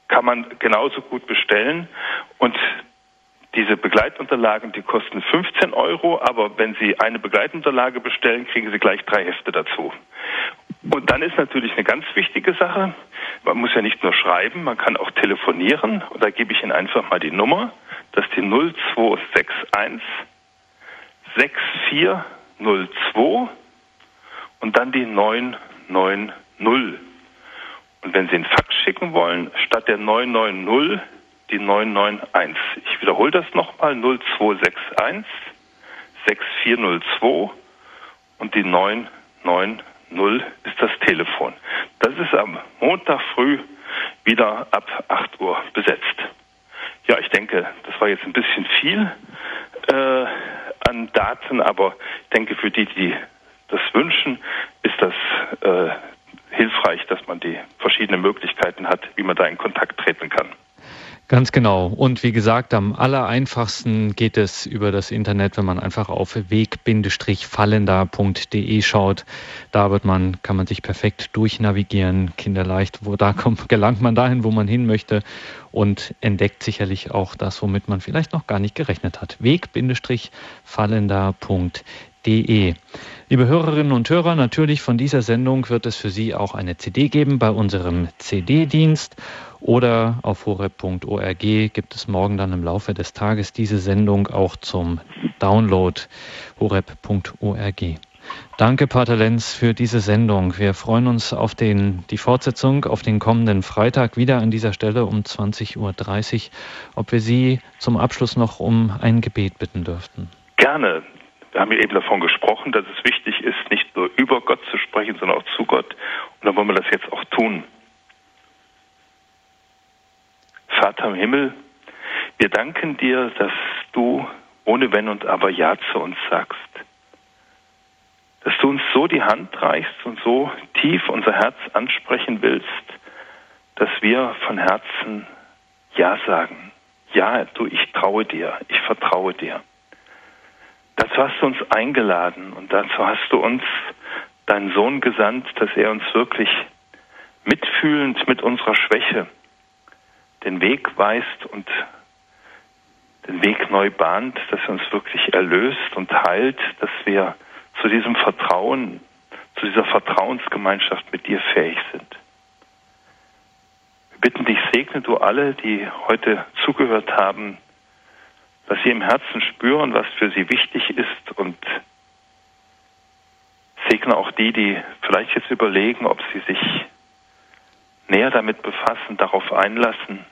kann man genauso gut bestellen. Und diese Begleitunterlagen, die kosten 15 Euro, aber wenn Sie eine Begleitunterlage bestellen, kriegen Sie gleich drei Hefte dazu. Und dann ist natürlich eine ganz wichtige Sache, man muss ja nicht nur schreiben, man kann auch telefonieren. Und da gebe ich Ihnen einfach mal die Nummer. Das ist die 0261 6402 und dann die 990. Und wenn Sie einen Fax schicken wollen, statt der 990 die 991. Ich wiederhole das nochmal, 0261 6402 und die 990 ist das Telefon. Das ist am Montag früh wieder ab 8 Uhr besetzt. Ja, ich denke, das war jetzt ein bisschen viel äh, an Daten, aber ich denke, für die, die das wünschen, ist das äh, hilfreich, dass man die verschiedenen Möglichkeiten hat, wie man da in Kontakt treten kann. Ganz genau. Und wie gesagt, am allereinfachsten geht es über das Internet, wenn man einfach auf weg-fallender.de schaut. Da wird man, kann man sich perfekt durchnavigieren, kinderleicht. Wo da kommt, gelangt man dahin, wo man hin möchte und entdeckt sicherlich auch das, womit man vielleicht noch gar nicht gerechnet hat. Weg-fallender.de. Liebe Hörerinnen und Hörer, natürlich von dieser Sendung wird es für Sie auch eine CD geben bei unserem CD-Dienst oder auf horeb.org gibt es morgen dann im Laufe des Tages diese Sendung auch zum Download horeb.org. Danke, Pater Lenz, für diese Sendung. Wir freuen uns auf den, die Fortsetzung auf den kommenden Freitag wieder an dieser Stelle um 20.30 Uhr. Ob wir Sie zum Abschluss noch um ein Gebet bitten dürften? Gerne. Wir haben ja eben davon gesprochen, dass es wichtig ist, nicht nur über Gott zu sprechen, sondern auch zu Gott. Und dann wollen wir das jetzt auch tun. Vater im Himmel, wir danken dir, dass du ohne Wenn und Aber Ja zu uns sagst. Dass du uns so die Hand reichst und so tief unser Herz ansprechen willst, dass wir von Herzen Ja sagen. Ja, du, ich traue dir, ich vertraue dir. Dazu hast du uns eingeladen und dazu hast du uns deinen Sohn gesandt, dass er uns wirklich mitfühlend mit unserer Schwäche, den Weg weist und den Weg neu bahnt, dass er uns wirklich erlöst und heilt, dass wir zu diesem Vertrauen, zu dieser Vertrauensgemeinschaft mit dir fähig sind. Wir bitten dich, segne du alle, die heute zugehört haben, dass sie im Herzen spüren, was für sie wichtig ist und segne auch die, die vielleicht jetzt überlegen, ob sie sich näher damit befassen, darauf einlassen.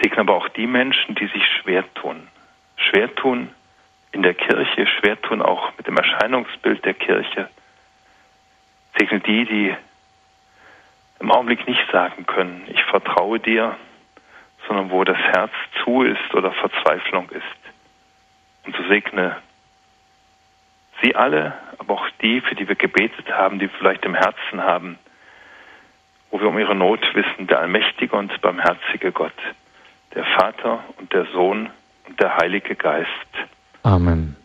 Segne aber auch die Menschen, die sich schwer tun. Schwer tun in der Kirche, schwer tun auch mit dem Erscheinungsbild der Kirche. Segne die, die im Augenblick nicht sagen können, ich vertraue dir, sondern wo das Herz zu ist oder Verzweiflung ist. Und so segne sie alle, aber auch die, für die wir gebetet haben, die vielleicht im Herzen haben, wo wir um ihre Not wissen, der allmächtige und barmherzige Gott, der Vater und der Sohn und der Heilige Geist. Amen.